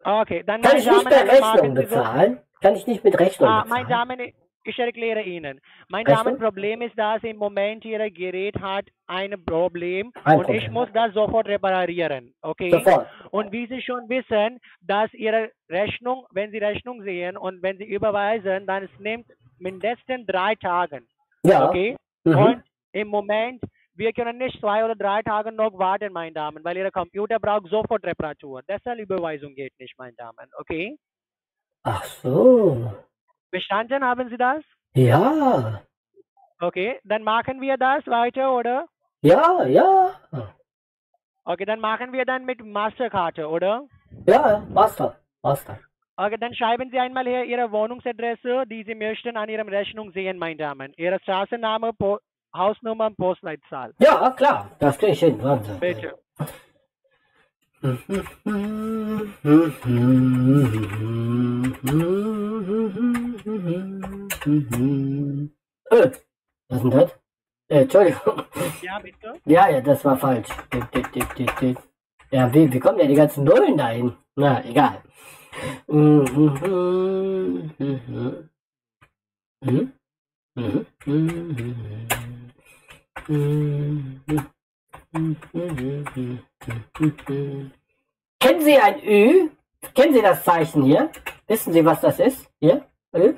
[SPEAKER 13] Okay, dann
[SPEAKER 10] Kann
[SPEAKER 13] meine
[SPEAKER 10] ich nicht
[SPEAKER 13] Damen, machen
[SPEAKER 10] Rechnung
[SPEAKER 13] so-
[SPEAKER 10] bezahlen? Kann ich nicht mit Rechnung
[SPEAKER 13] Ah,
[SPEAKER 10] bezahlen?
[SPEAKER 13] meine Damen, ich erkläre Ihnen. Mein
[SPEAKER 10] Rechnung?
[SPEAKER 13] Damen, Problem ist, dass im Moment Ihr Gerät hat ein Problem
[SPEAKER 10] Ein
[SPEAKER 13] und ich
[SPEAKER 10] Problem.
[SPEAKER 13] muss das sofort reparieren, okay?
[SPEAKER 10] Sofort.
[SPEAKER 13] Und wie Sie schon wissen, dass Ihre Rechnung, wenn Sie Rechnung sehen und wenn Sie überweisen, dann es nimmt mindestens drei Tage,
[SPEAKER 10] Ja.
[SPEAKER 13] okay?
[SPEAKER 10] Mhm.
[SPEAKER 13] Und im Moment, wir können nicht zwei oder drei Tage noch warten, meine Damen, weil Ihr Computer braucht sofort Reparatur. Deshalb Überweisung geht nicht, meine Damen, okay?
[SPEAKER 10] Ach so.
[SPEAKER 13] Verstanden haben Sie das?
[SPEAKER 10] Ja.
[SPEAKER 13] Okay, dann machen wir das weiter, oder?
[SPEAKER 10] Ja, ja.
[SPEAKER 13] Okay, dann machen wir dann mit Masterkarte, oder?
[SPEAKER 10] Ja, Master. Master.
[SPEAKER 13] Okay, dann schreiben Sie einmal hier Ihre Wohnungsadresse, die Sie möchten an Ihrem Rechnung sehen, meine Damen. Ihre Straßenname, po Hausnummer und Postleitzahl.
[SPEAKER 10] Ja, klar. Das kriege ich hin. Wahnsinn.
[SPEAKER 13] Bitte.
[SPEAKER 10] Äh, was ist denn das? Äh, Entschuldigung.
[SPEAKER 13] Ja, bitte.
[SPEAKER 10] Ja, ja, das war falsch. Ja, wie, wie kommen denn die ganzen Nullen dahin? Na, egal. Mhm, mhm, mhm. Mhm. Mhm. Mhm. Mhm. Kennen Sie ein Ü? Kennen Sie das Zeichen hier? Wissen Sie, was das ist? Hier? Ü?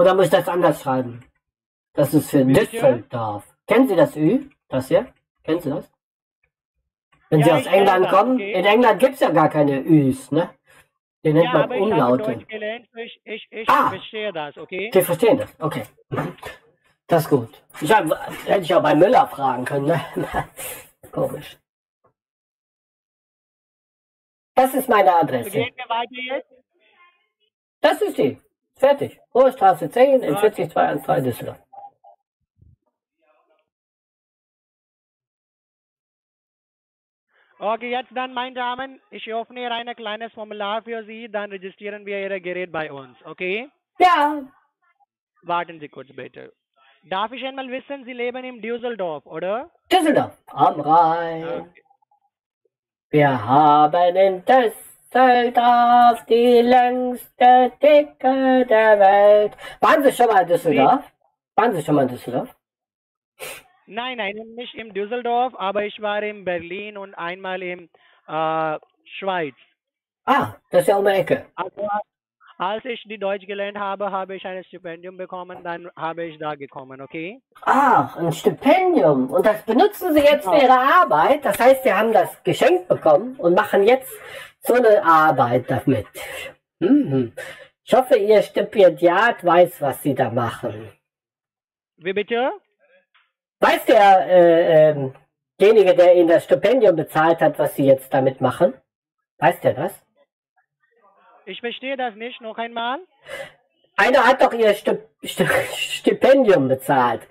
[SPEAKER 10] Oder muss ich das anders schreiben? Das ist für? Düsseldorf. Kennen Sie das Ü? Das hier? Kennen Sie das? Wenn
[SPEAKER 13] Ja,
[SPEAKER 10] Sie aus
[SPEAKER 13] ich
[SPEAKER 10] England
[SPEAKER 13] das,
[SPEAKER 10] kommen,
[SPEAKER 13] okay.
[SPEAKER 10] in England gibt es ja gar keine Üs, ne? Den nennt
[SPEAKER 13] Ja,
[SPEAKER 10] man
[SPEAKER 13] aber ich habe
[SPEAKER 10] Umlaute.
[SPEAKER 13] Deutsch gelernt, ich, ich, ich
[SPEAKER 10] Ah.
[SPEAKER 13] verstehe das, okay?
[SPEAKER 10] Sie verstehen das, okay. Das ist gut. Ich hab, hätte ich auch bei Müller fragen können, ne? Komisch. Das ist meine Adresse.
[SPEAKER 13] Gehen wir weiter jetzt?
[SPEAKER 10] Das ist die. Fertig. Hohe Straße 10 in 40213 Düsseldorf.
[SPEAKER 13] Okay, jetzt dann, meine Damen, ich öffne hier ein kleines Formular für Sie, dann registrieren wir Ihr Gerät bei uns, okay?
[SPEAKER 10] Ja.
[SPEAKER 13] Warten Sie kurz bitte. Darf ich einmal wissen, Sie leben in Düsseldorf, oder?
[SPEAKER 10] Düsseldorf am Rhein. Wir haben in Düsseldorf die längste Dicke der Welt. Waren Sie schon mal in Düsseldorf? Waren Sie schon mal in Düsseldorf?
[SPEAKER 13] Nein, nein, nicht in Düsseldorf, aber ich war in Berlin und einmal in äh, Schweiz.
[SPEAKER 10] Ah, das ist ja um die Ecke.
[SPEAKER 13] Also, als ich die Deutsch gelernt habe, habe ich ein Stipendium bekommen, dann habe ich da gekommen, okay?
[SPEAKER 10] Ach, ein Stipendium. Und das benutzen Sie jetzt für Ihre Arbeit. Das heißt, Sie haben das geschenkt bekommen und machen jetzt so eine Arbeit damit. Mhm. Ich hoffe, Ihr Stipendiat weiß, was Sie da machen.
[SPEAKER 13] Wie bitte?
[SPEAKER 10] Weiß der, äh, ähm, derjenige, der Ihnen das Stipendium bezahlt hat, was Sie jetzt damit machen? Weiß der das?
[SPEAKER 13] Ich verstehe das nicht, noch einmal.
[SPEAKER 10] Einer hat doch Ihr Sti Sti Stipendium bezahlt.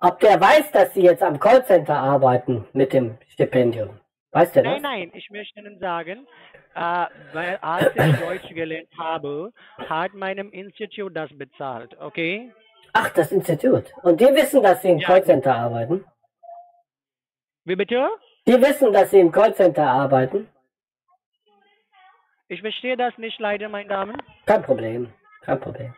[SPEAKER 10] Ob der weiß, dass Sie jetzt am Callcenter arbeiten mit dem Stipendium? Weiß der
[SPEAKER 13] Nein,
[SPEAKER 10] das?
[SPEAKER 13] nein, ich möchte Ihnen sagen, äh, weil als ich Deutsch gelernt habe, hat meinem Institut das bezahlt, okay?
[SPEAKER 10] Ach, das Institut. Und die wissen, dass Sie im
[SPEAKER 13] Ja.
[SPEAKER 10] Callcenter arbeiten?
[SPEAKER 13] Wie bitte?
[SPEAKER 10] Die wissen, dass Sie im Callcenter arbeiten?
[SPEAKER 13] Ich verstehe das nicht leider, meine Damen.
[SPEAKER 10] Kein Problem. Kein Problem.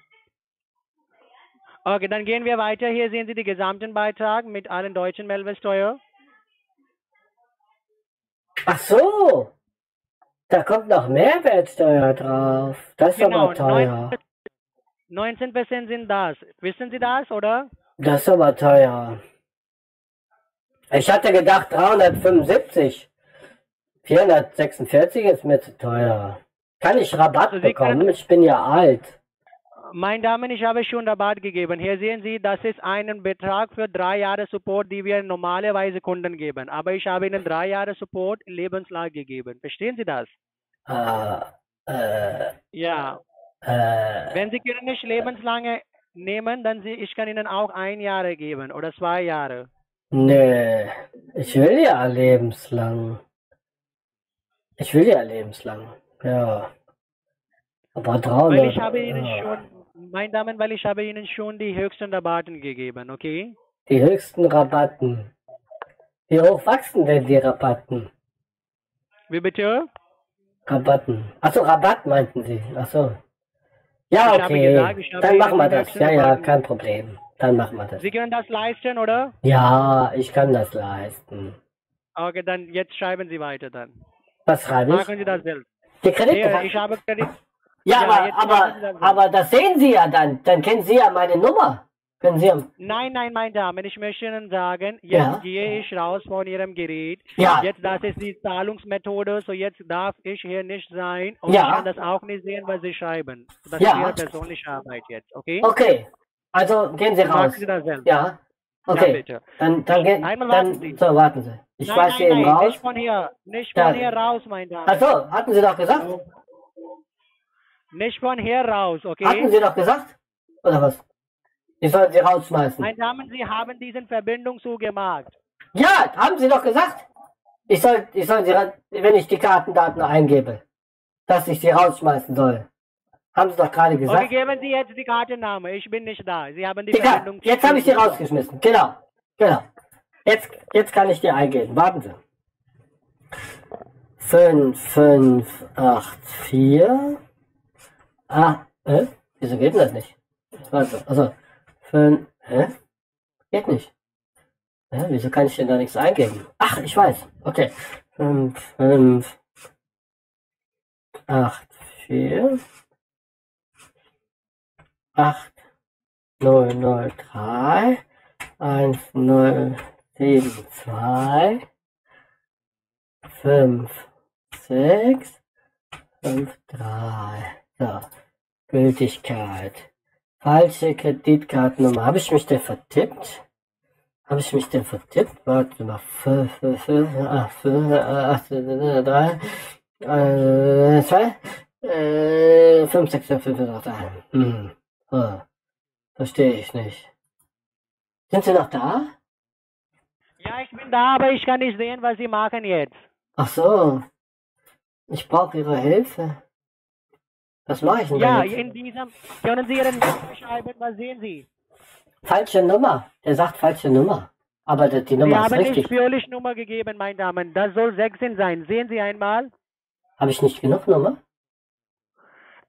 [SPEAKER 13] Okay, dann gehen wir weiter. Hier sehen Sie die gesamten Beitrag mit allen deutschen Mehrwertsteuer.
[SPEAKER 10] Ach so. Da kommt noch Mehrwertsteuer drauf. Das ist
[SPEAKER 13] Genau,
[SPEAKER 10] aber teuer.
[SPEAKER 13] 19 Prozent sind das. Wissen Sie das, oder?
[SPEAKER 10] Das ist aber teuer. Ich hatte gedacht 375. 446 ist mir zu teuer. Kann ich Rabatt
[SPEAKER 13] Also können-
[SPEAKER 10] bekommen? Ich bin ja alt.
[SPEAKER 13] Meine Damen, ich habe schon Rabatt gegeben. Hier sehen Sie, das ist ein Betrag für drei Jahre Support, die wir normalerweise Kunden geben. Aber ich habe Ihnen drei Jahre Support lebenslang gegeben. Verstehen Sie das?
[SPEAKER 10] Ah, äh,
[SPEAKER 13] Ja.
[SPEAKER 10] äh,
[SPEAKER 13] Wenn Sie können nicht lebenslange nehmen, dann Sie, ich kann Ihnen auch ein Jahr geben oder zwei Jahre.
[SPEAKER 10] nee. Ich will ja lebenslang. Ich will ja lebenslang. Ja. Aber 300.
[SPEAKER 13] Weil ich habe Ihnen
[SPEAKER 10] ja.
[SPEAKER 13] schon, meine Damen, weil ich habe Ihnen schon die höchsten Rabatten gegeben, okay?
[SPEAKER 10] Die höchsten Rabatten. Wie hoch wachsen denn die Rabatten?
[SPEAKER 13] Wie bitte?
[SPEAKER 10] Rabatten. Achso, Rabatt meinten Sie. Achso. Ja,
[SPEAKER 13] Ich
[SPEAKER 10] okay.
[SPEAKER 13] gesagt,
[SPEAKER 10] Dann machen wir das. Ja, ja, kein Problem. Dann machen wir das.
[SPEAKER 13] Sie können das leisten, oder?
[SPEAKER 10] Ja, ich kann das leisten.
[SPEAKER 13] Okay, dann jetzt schreiben Sie weiter dann.
[SPEAKER 10] Was schreibe ich?
[SPEAKER 13] Machen Sie das selbst.
[SPEAKER 10] Die
[SPEAKER 13] Ja,
[SPEAKER 10] Kreditkarte.
[SPEAKER 13] ich habe Kredit.
[SPEAKER 10] Ja, aber,
[SPEAKER 13] machen Sie
[SPEAKER 10] aber,
[SPEAKER 13] das selbst.
[SPEAKER 10] aber das sehen Sie ja dann. Dann kennen Sie ja meine Nummer. Können Sie ja.
[SPEAKER 13] Nein, nein, meine Damen, ich möchte Ihnen sagen, jetzt
[SPEAKER 10] Ja.
[SPEAKER 13] gehe ich raus von Ihrem Gerät.
[SPEAKER 10] Ja.
[SPEAKER 13] Jetzt, das ist die Zahlungsmethode, so jetzt darf ich hier nicht sein und
[SPEAKER 10] Ja.
[SPEAKER 13] ich kann das auch nicht sehen, was Sie schreiben. Das
[SPEAKER 10] Ja.
[SPEAKER 13] ist Ihre persönliche Arbeit jetzt, okay?
[SPEAKER 10] Okay. Also gehen Sie
[SPEAKER 13] Machen
[SPEAKER 10] raus.
[SPEAKER 13] Sie das selbst.
[SPEAKER 10] Ja. Okay.
[SPEAKER 13] bitte.
[SPEAKER 10] Dann, dann, gehen,
[SPEAKER 13] Einmal warten
[SPEAKER 10] dann,
[SPEAKER 13] Sie.
[SPEAKER 10] so, warten Sie. Ich
[SPEAKER 13] nein,
[SPEAKER 10] weiß
[SPEAKER 13] nein,
[SPEAKER 10] hier eben
[SPEAKER 13] nein,
[SPEAKER 10] raus.
[SPEAKER 13] nicht von hier, nicht
[SPEAKER 10] Ja.
[SPEAKER 13] von hier raus, meine Damen.
[SPEAKER 10] Achso, hatten Sie doch gesagt?
[SPEAKER 13] Nicht von hier raus, okay?
[SPEAKER 10] Hatten Sie doch gesagt? Oder was? Ich soll Sie rausschmeißen.
[SPEAKER 13] Meine Damen, Sie haben diesen Verbindung zugemacht.
[SPEAKER 10] Ja, haben Sie doch gesagt. Ich soll, ich soll Sie, wenn ich die Kartendaten eingebe, dass ich Sie rausschmeißen soll. Haben Sie doch gerade
[SPEAKER 13] Okay,
[SPEAKER 10] gesagt.
[SPEAKER 13] geben Sie jetzt die Kartenname. Ich bin nicht da. Sie haben die,
[SPEAKER 10] Die Ka-
[SPEAKER 13] Verbindung
[SPEAKER 10] jetzt habe ich Sie
[SPEAKER 13] zugemacht.
[SPEAKER 10] rausgeschmissen. Genau. Genau. Jetzt, jetzt kann ich die eingeben. Warten Sie. 5, 5, 8, 4. Ah, äh? Wieso geht denn das nicht? Warte, also, 5, hä? Geht nicht. Hä? Wieso kann ich denn da nichts eingeben? Ach, ich weiß. Okay. 5, 5, 8, 4, 8, 0, 0, 3, 1, 0, 7, 2, 5, 6, 5, 3. So. Gültigkeit. Falsche Kreditkartennummer. Habe ich mich denn vertippt? Habe ich mich denn vertippt? Warte mal. 5, 5, 5, 8, 5, 8, 3, 2, 5, 6, 5, 5, 8, 3. Hm. Verstehe ich nicht. Sind Sie noch da?
[SPEAKER 13] Ja, ich bin da, aber ich kann nicht sehen, was Sie machen jetzt.
[SPEAKER 10] Ach so. Ich brauche Ihre Hilfe. Was mache ich denn
[SPEAKER 13] Ja,
[SPEAKER 10] jetzt?
[SPEAKER 13] in diesem, können Sie Ihren Namen beschreiben, was sehen Sie?
[SPEAKER 10] Falsche Nummer. Der sagt falsche Nummer. Aber die, die
[SPEAKER 13] Sie
[SPEAKER 10] Nummer ist
[SPEAKER 13] haben nicht
[SPEAKER 10] richtig.
[SPEAKER 13] völlig Nummer gegeben, meine Damen. Das soll 16 sein. Sehen Sie einmal.
[SPEAKER 10] Habe ich nicht genug Nummer?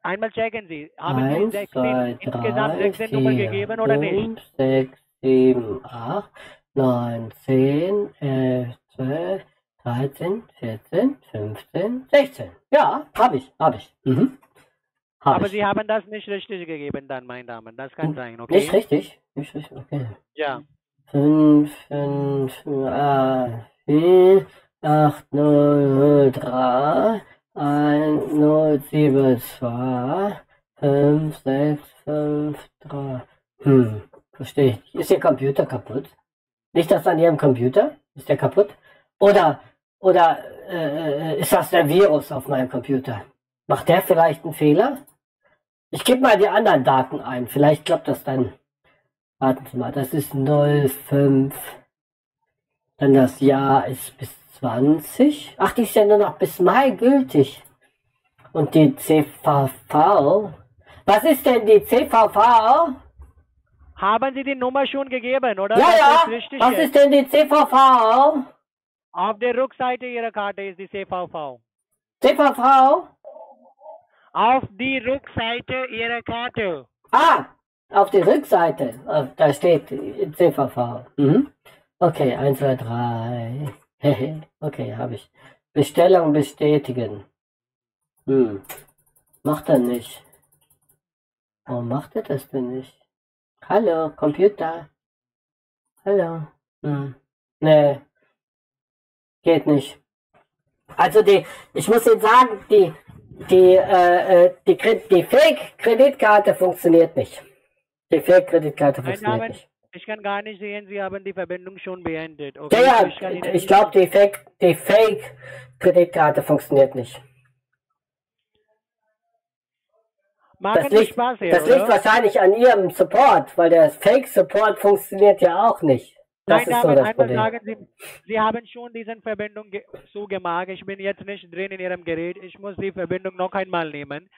[SPEAKER 13] Einmal checken Sie. Haben Sie
[SPEAKER 10] Eins,
[SPEAKER 13] 16,
[SPEAKER 10] zwei,
[SPEAKER 13] insgesamt
[SPEAKER 10] drei,
[SPEAKER 13] 16 Nummer
[SPEAKER 10] vier,
[SPEAKER 13] gegeben oder nicht?
[SPEAKER 10] fünf, sechs, sieben, acht, neun, zehn, elf, zwölf, dreizehn, vierzehn, fünfzehn, sechzehn. Ja, habe ich, habe ich. Mhm. Hab
[SPEAKER 13] Aber
[SPEAKER 10] ich.
[SPEAKER 13] Sie haben das nicht richtig gegeben dann, meine Damen. Das kann sein, okay?
[SPEAKER 10] Nicht richtig? Nicht richtig, okay.
[SPEAKER 13] Ja.
[SPEAKER 10] 5, 5, 8, 4, 8, 0, 3, 1, 0, 7, 2, 5, 6, 5, 3. Hm, verstehe ich. Ist Ihr Computer kaputt? Nicht das an Ihrem Computer? Ist der kaputt? Oder, oder äh, ist das der Virus auf meinem Computer? Macht der vielleicht einen Fehler? Ich gebe mal die anderen Daten ein. Vielleicht klappt das dann. Warten Sie mal, das ist 05. Dann das Jahr ist bis 20. Ach, die ist ja nur noch bis Mai gültig. Und die CVV. Was ist denn die CVV?
[SPEAKER 13] Haben Sie die Nummer schon gegeben, oder?
[SPEAKER 10] Ja,
[SPEAKER 13] Das
[SPEAKER 10] ja.
[SPEAKER 13] ist
[SPEAKER 10] Was
[SPEAKER 13] jetzt.
[SPEAKER 10] ist denn die CVV?
[SPEAKER 13] Auf der Rückseite Ihrer Karte ist die CVV.
[SPEAKER 10] CVV?
[SPEAKER 13] Auf die Rückseite Ihrer Karte.
[SPEAKER 10] Ah, auf die Rückseite. Auf- Da steht CVV. Mhm. Okay, 1, 2, 3. okay, habe ich. Bestellung bestätigen. Hm. Macht er nicht. Warum macht er das denn nicht? Hallo, Computer. Hallo. Hm. Nee. Geht nicht. Also die, ich muss Ihnen sagen, die, die, äh, äh, die, die Fake-Kreditkarte funktioniert nicht. Die Fake-Kreditkarte funktioniert nicht.
[SPEAKER 13] Ich kann gar nicht sehen, Sie haben die Verbindung schon beendet. Okay?
[SPEAKER 10] Ja,
[SPEAKER 13] Ich
[SPEAKER 10] ja,
[SPEAKER 13] Ihnen
[SPEAKER 10] ich glaube, die Fake, die Fake-Kreditkarte funktioniert nicht.
[SPEAKER 13] Machen
[SPEAKER 10] Das liegt,
[SPEAKER 13] Spaß hier,
[SPEAKER 10] das
[SPEAKER 13] oder?
[SPEAKER 10] liegt wahrscheinlich an Ihrem Support, weil der Fake-Support funktioniert ja auch nicht. Das
[SPEAKER 13] Nein,
[SPEAKER 10] ist so das Problem.
[SPEAKER 13] sagen Sie, Sie haben schon diese Verbindung ge- zugemacht. Ich bin jetzt nicht drin in Ihrem Gerät. Ich muss die Verbindung noch einmal nehmen.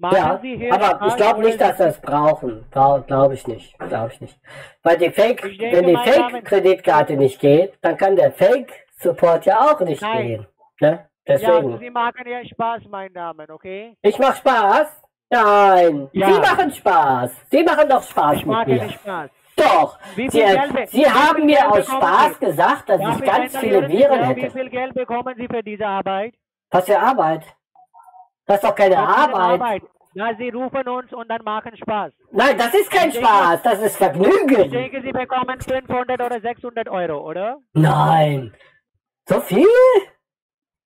[SPEAKER 13] Machen
[SPEAKER 10] Ja,
[SPEAKER 13] Sie
[SPEAKER 10] aber ich glaube nicht, dass wir es brauchen. Glaube ich nicht. Glaube ich nicht. Weil die Fake, wenn die Fake-Kreditkarte nicht geht, dann kann der Fake-Support ja auch nicht
[SPEAKER 13] Nein.
[SPEAKER 10] gehen. Ne?
[SPEAKER 13] Ja,
[SPEAKER 10] Deswegen.
[SPEAKER 13] Sie machen ja Spaß, meine Damen, okay?
[SPEAKER 10] Ich mach Spaß? Nein.
[SPEAKER 13] Ja.
[SPEAKER 10] Sie machen Spaß. Sie machen doch Spaß
[SPEAKER 13] Ich
[SPEAKER 10] mit
[SPEAKER 13] mache
[SPEAKER 10] mir.
[SPEAKER 13] Spaß.
[SPEAKER 10] Doch. Sie,
[SPEAKER 13] Geld-
[SPEAKER 10] Sie haben mir
[SPEAKER 13] Geld
[SPEAKER 10] aus Spaß
[SPEAKER 13] Sie?
[SPEAKER 10] gesagt, dass
[SPEAKER 13] Darf
[SPEAKER 10] ich ganz viele Viren
[SPEAKER 13] ja, Wie
[SPEAKER 10] hätte.
[SPEAKER 13] viel Geld bekommen Sie für diese Arbeit?
[SPEAKER 10] Was für Arbeit? Das ist doch keine
[SPEAKER 13] diese
[SPEAKER 10] Arbeit.
[SPEAKER 13] Ja, Sie rufen uns und dann machen Spaß.
[SPEAKER 10] Nein, das ist kein
[SPEAKER 13] Ich denke-
[SPEAKER 10] Spaß. Das ist
[SPEAKER 13] Ich
[SPEAKER 10] Vergnügen.
[SPEAKER 13] denke, Sie bekommen 500 oder 600 Euro, oder?
[SPEAKER 10] Nein. So viel?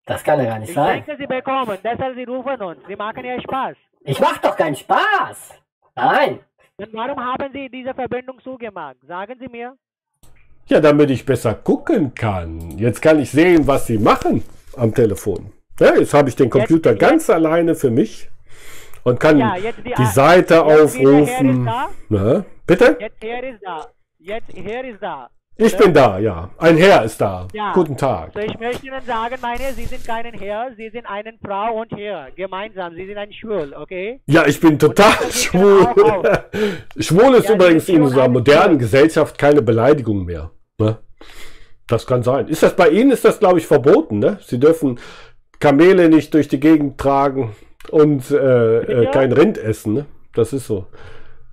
[SPEAKER 10] Das kann ja gar nicht
[SPEAKER 13] Ich
[SPEAKER 10] sein.
[SPEAKER 13] denke, Sie bekommen. Deshalb, Sie rufen uns. Sie machen ja Spaß.
[SPEAKER 10] Ich mach doch keinen Spaß. Nein.
[SPEAKER 13] Dann warum haben Sie diese Verbindung zugemacht? Sagen Sie mir.
[SPEAKER 1] Ja, damit ich besser gucken kann. Jetzt kann ich sehen, was Sie machen am Telefon. Ja, jetzt habe ich den Computer ganz alleine für mich und kann
[SPEAKER 13] Ja, jetzt die-
[SPEAKER 1] die Seite
[SPEAKER 13] jetzt Herr
[SPEAKER 1] aufrufen.
[SPEAKER 13] da.
[SPEAKER 1] Na, bitte?
[SPEAKER 13] Jetzt hier ist da. Jetzt hier ist da.
[SPEAKER 1] Ich bin da, ja. Ein Herr ist da.
[SPEAKER 13] Ja.
[SPEAKER 1] Guten Tag.
[SPEAKER 13] So, ich möchte Ihnen sagen, meine, Sie sind keinen Herr, Sie sind eine Frau und Herr. Gemeinsam. Sie sind ein Schwul, okay?
[SPEAKER 1] Ja, ich bin total schwul. Schwul ist
[SPEAKER 13] Ja,
[SPEAKER 1] übrigens in unserer modernen Gesellschaft keine Beleidigung mehr. Ne? Das kann sein. Ist das bei Ihnen, ist das, glaube ich, verboten, ne? Sie dürfen Kamele nicht durch die Gegend tragen und äh, äh,
[SPEAKER 13] Bitte?
[SPEAKER 1] kein Rind essen, ne? Das ist so.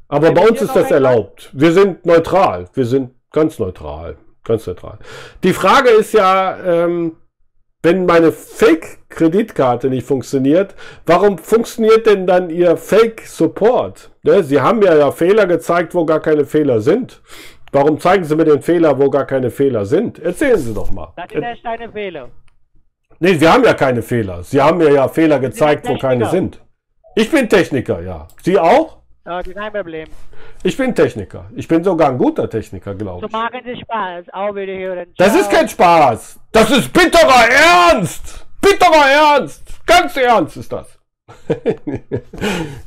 [SPEAKER 1] Aber
[SPEAKER 13] Können
[SPEAKER 1] bei uns ist das erlaubt. Wir sind neutral. Wir sind ganz neutral. Ganz neutral. Die Frage ist ja, ähm, wenn meine Fake-Kreditkarte nicht funktioniert, warum funktioniert denn dann Ihr Fake-Support? Ne? Sie haben mir ja Fehler gezeigt, wo gar keine Fehler sind. Warum zeigen Sie mir den Fehler, wo gar keine Fehler sind? Erzählen Sie doch mal.
[SPEAKER 13] Das ist erst ein Fehler.
[SPEAKER 1] Nee, Sie haben ja keine Fehler. Sie haben mir ja Fehler gezeigt, wo keine sind. Ich bin Techniker, ja. Sie auch?
[SPEAKER 13] Okay, kein Problem.
[SPEAKER 1] Ich bin Techniker. Ich bin sogar ein guter Techniker, glaube
[SPEAKER 13] So
[SPEAKER 1] ich.
[SPEAKER 13] machen Sie Spaß. Auf Wiederhören.
[SPEAKER 1] Das
[SPEAKER 13] Ciao.
[SPEAKER 1] ist kein Spaß. Das ist bitterer Ernst. Bitterer Ernst. Ganz ernst ist das.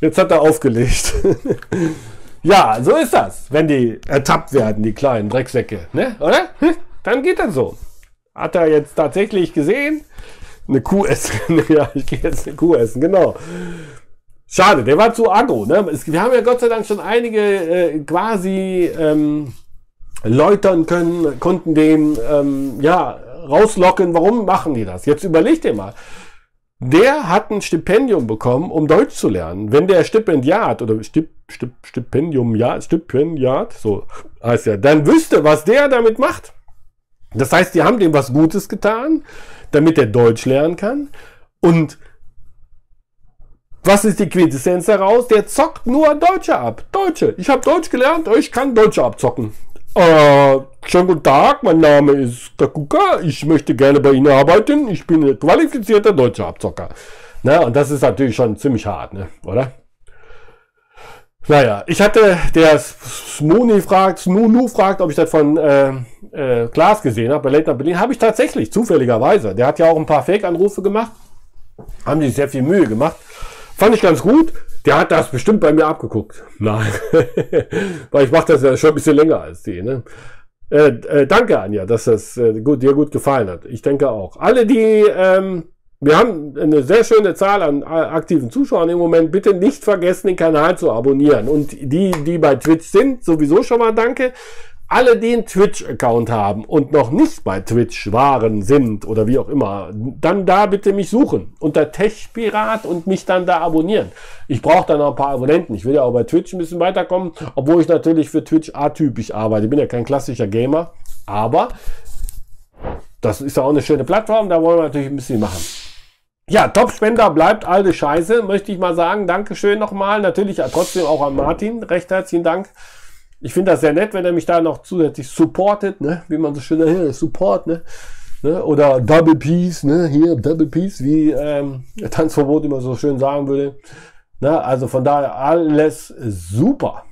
[SPEAKER 1] Jetzt hat er aufgelegt. ja, so ist das, wenn die ertappt werden, die kleinen Drecksäcke. Ne? Oder? Dann geht das so. Hat er jetzt tatsächlich gesehen? Eine Kuh essen. ja, ich gehe jetzt eine Kuh essen, genau. Schade, der war zu aggro. Ne? Es, wir haben ja Gott sei Dank schon einige äh, quasi ähm, läutern können, konnten den ähm, ja, rauslocken. Warum machen die das? Jetzt überleg dir mal. Der hat ein Stipendium bekommen, um Deutsch zu lernen. Wenn der Stipendiat oder Stip, Stip, Stipendium, ja, Stipendiat, so heißt er, dann wüsste, was der damit macht. Das heißt, die haben dem was Gutes getan, damit er Deutsch lernen kann. Und was ist die Quintessenz daraus? Der zockt nur Deutsche ab. Deutsche. Ich habe Deutsch gelernt, ich kann Deutsche abzocken. Äh, schönen guten Tag, mein Name ist Kakuka. Ich möchte gerne bei Ihnen arbeiten. Ich bin ein qualifizierter deutscher Abzocker. Na, und das ist natürlich schon ziemlich hart, ne? oder? Naja, ich hatte, der Smuni fragt, Snunu fragt, ob ich das von äh, äh, Klaas gesehen habe, bei Late Berlin. Habe ich tatsächlich, zufälligerweise. Der hat ja auch ein paar Fake-Anrufe gemacht. Haben sich sehr viel Mühe gemacht. Fand ich ganz gut. Der hat das bestimmt bei mir abgeguckt. Nein. Weil ich mache das ja schon ein bisschen länger als die. Ne? Äh, äh, danke, Anja, dass das äh, gut, dir gut gefallen hat. Ich denke auch. Alle, die, ähm, wir haben eine sehr schöne Zahl an äh, aktiven Zuschauern im Moment. Bitte nicht vergessen, den Kanal zu abonnieren. Und die, die bei Twitch sind, sowieso schon mal danke. alle, die einen Twitch-Account haben und noch nicht bei Twitch waren, sind oder wie auch immer, dann da bitte mich suchen unter TechPirat und mich dann da abonnieren. Ich brauche da noch ein paar Abonnenten. Ich will ja auch bei Twitch ein bisschen weiterkommen, obwohl ich natürlich für Twitch atypisch arbeite. Ich bin ja kein klassischer Gamer, aber das ist ja auch eine schöne Plattform, da wollen wir natürlich ein bisschen machen. Ja, Top-Spender bleibt alte Scheiße, möchte ich mal sagen. Dankeschön nochmal. Natürlich trotzdem auch an Martin. Recht herzlichen Dank. Ich finde das sehr nett, wenn er mich da noch zusätzlich supportet, ne? wie man so schön hier, Support, ne? ne? Oder Double Peace, ne? Hier, Double Peace, wie ähm, Tanzverbot immer so schön sagen würde. Ne? Also von daher alles super.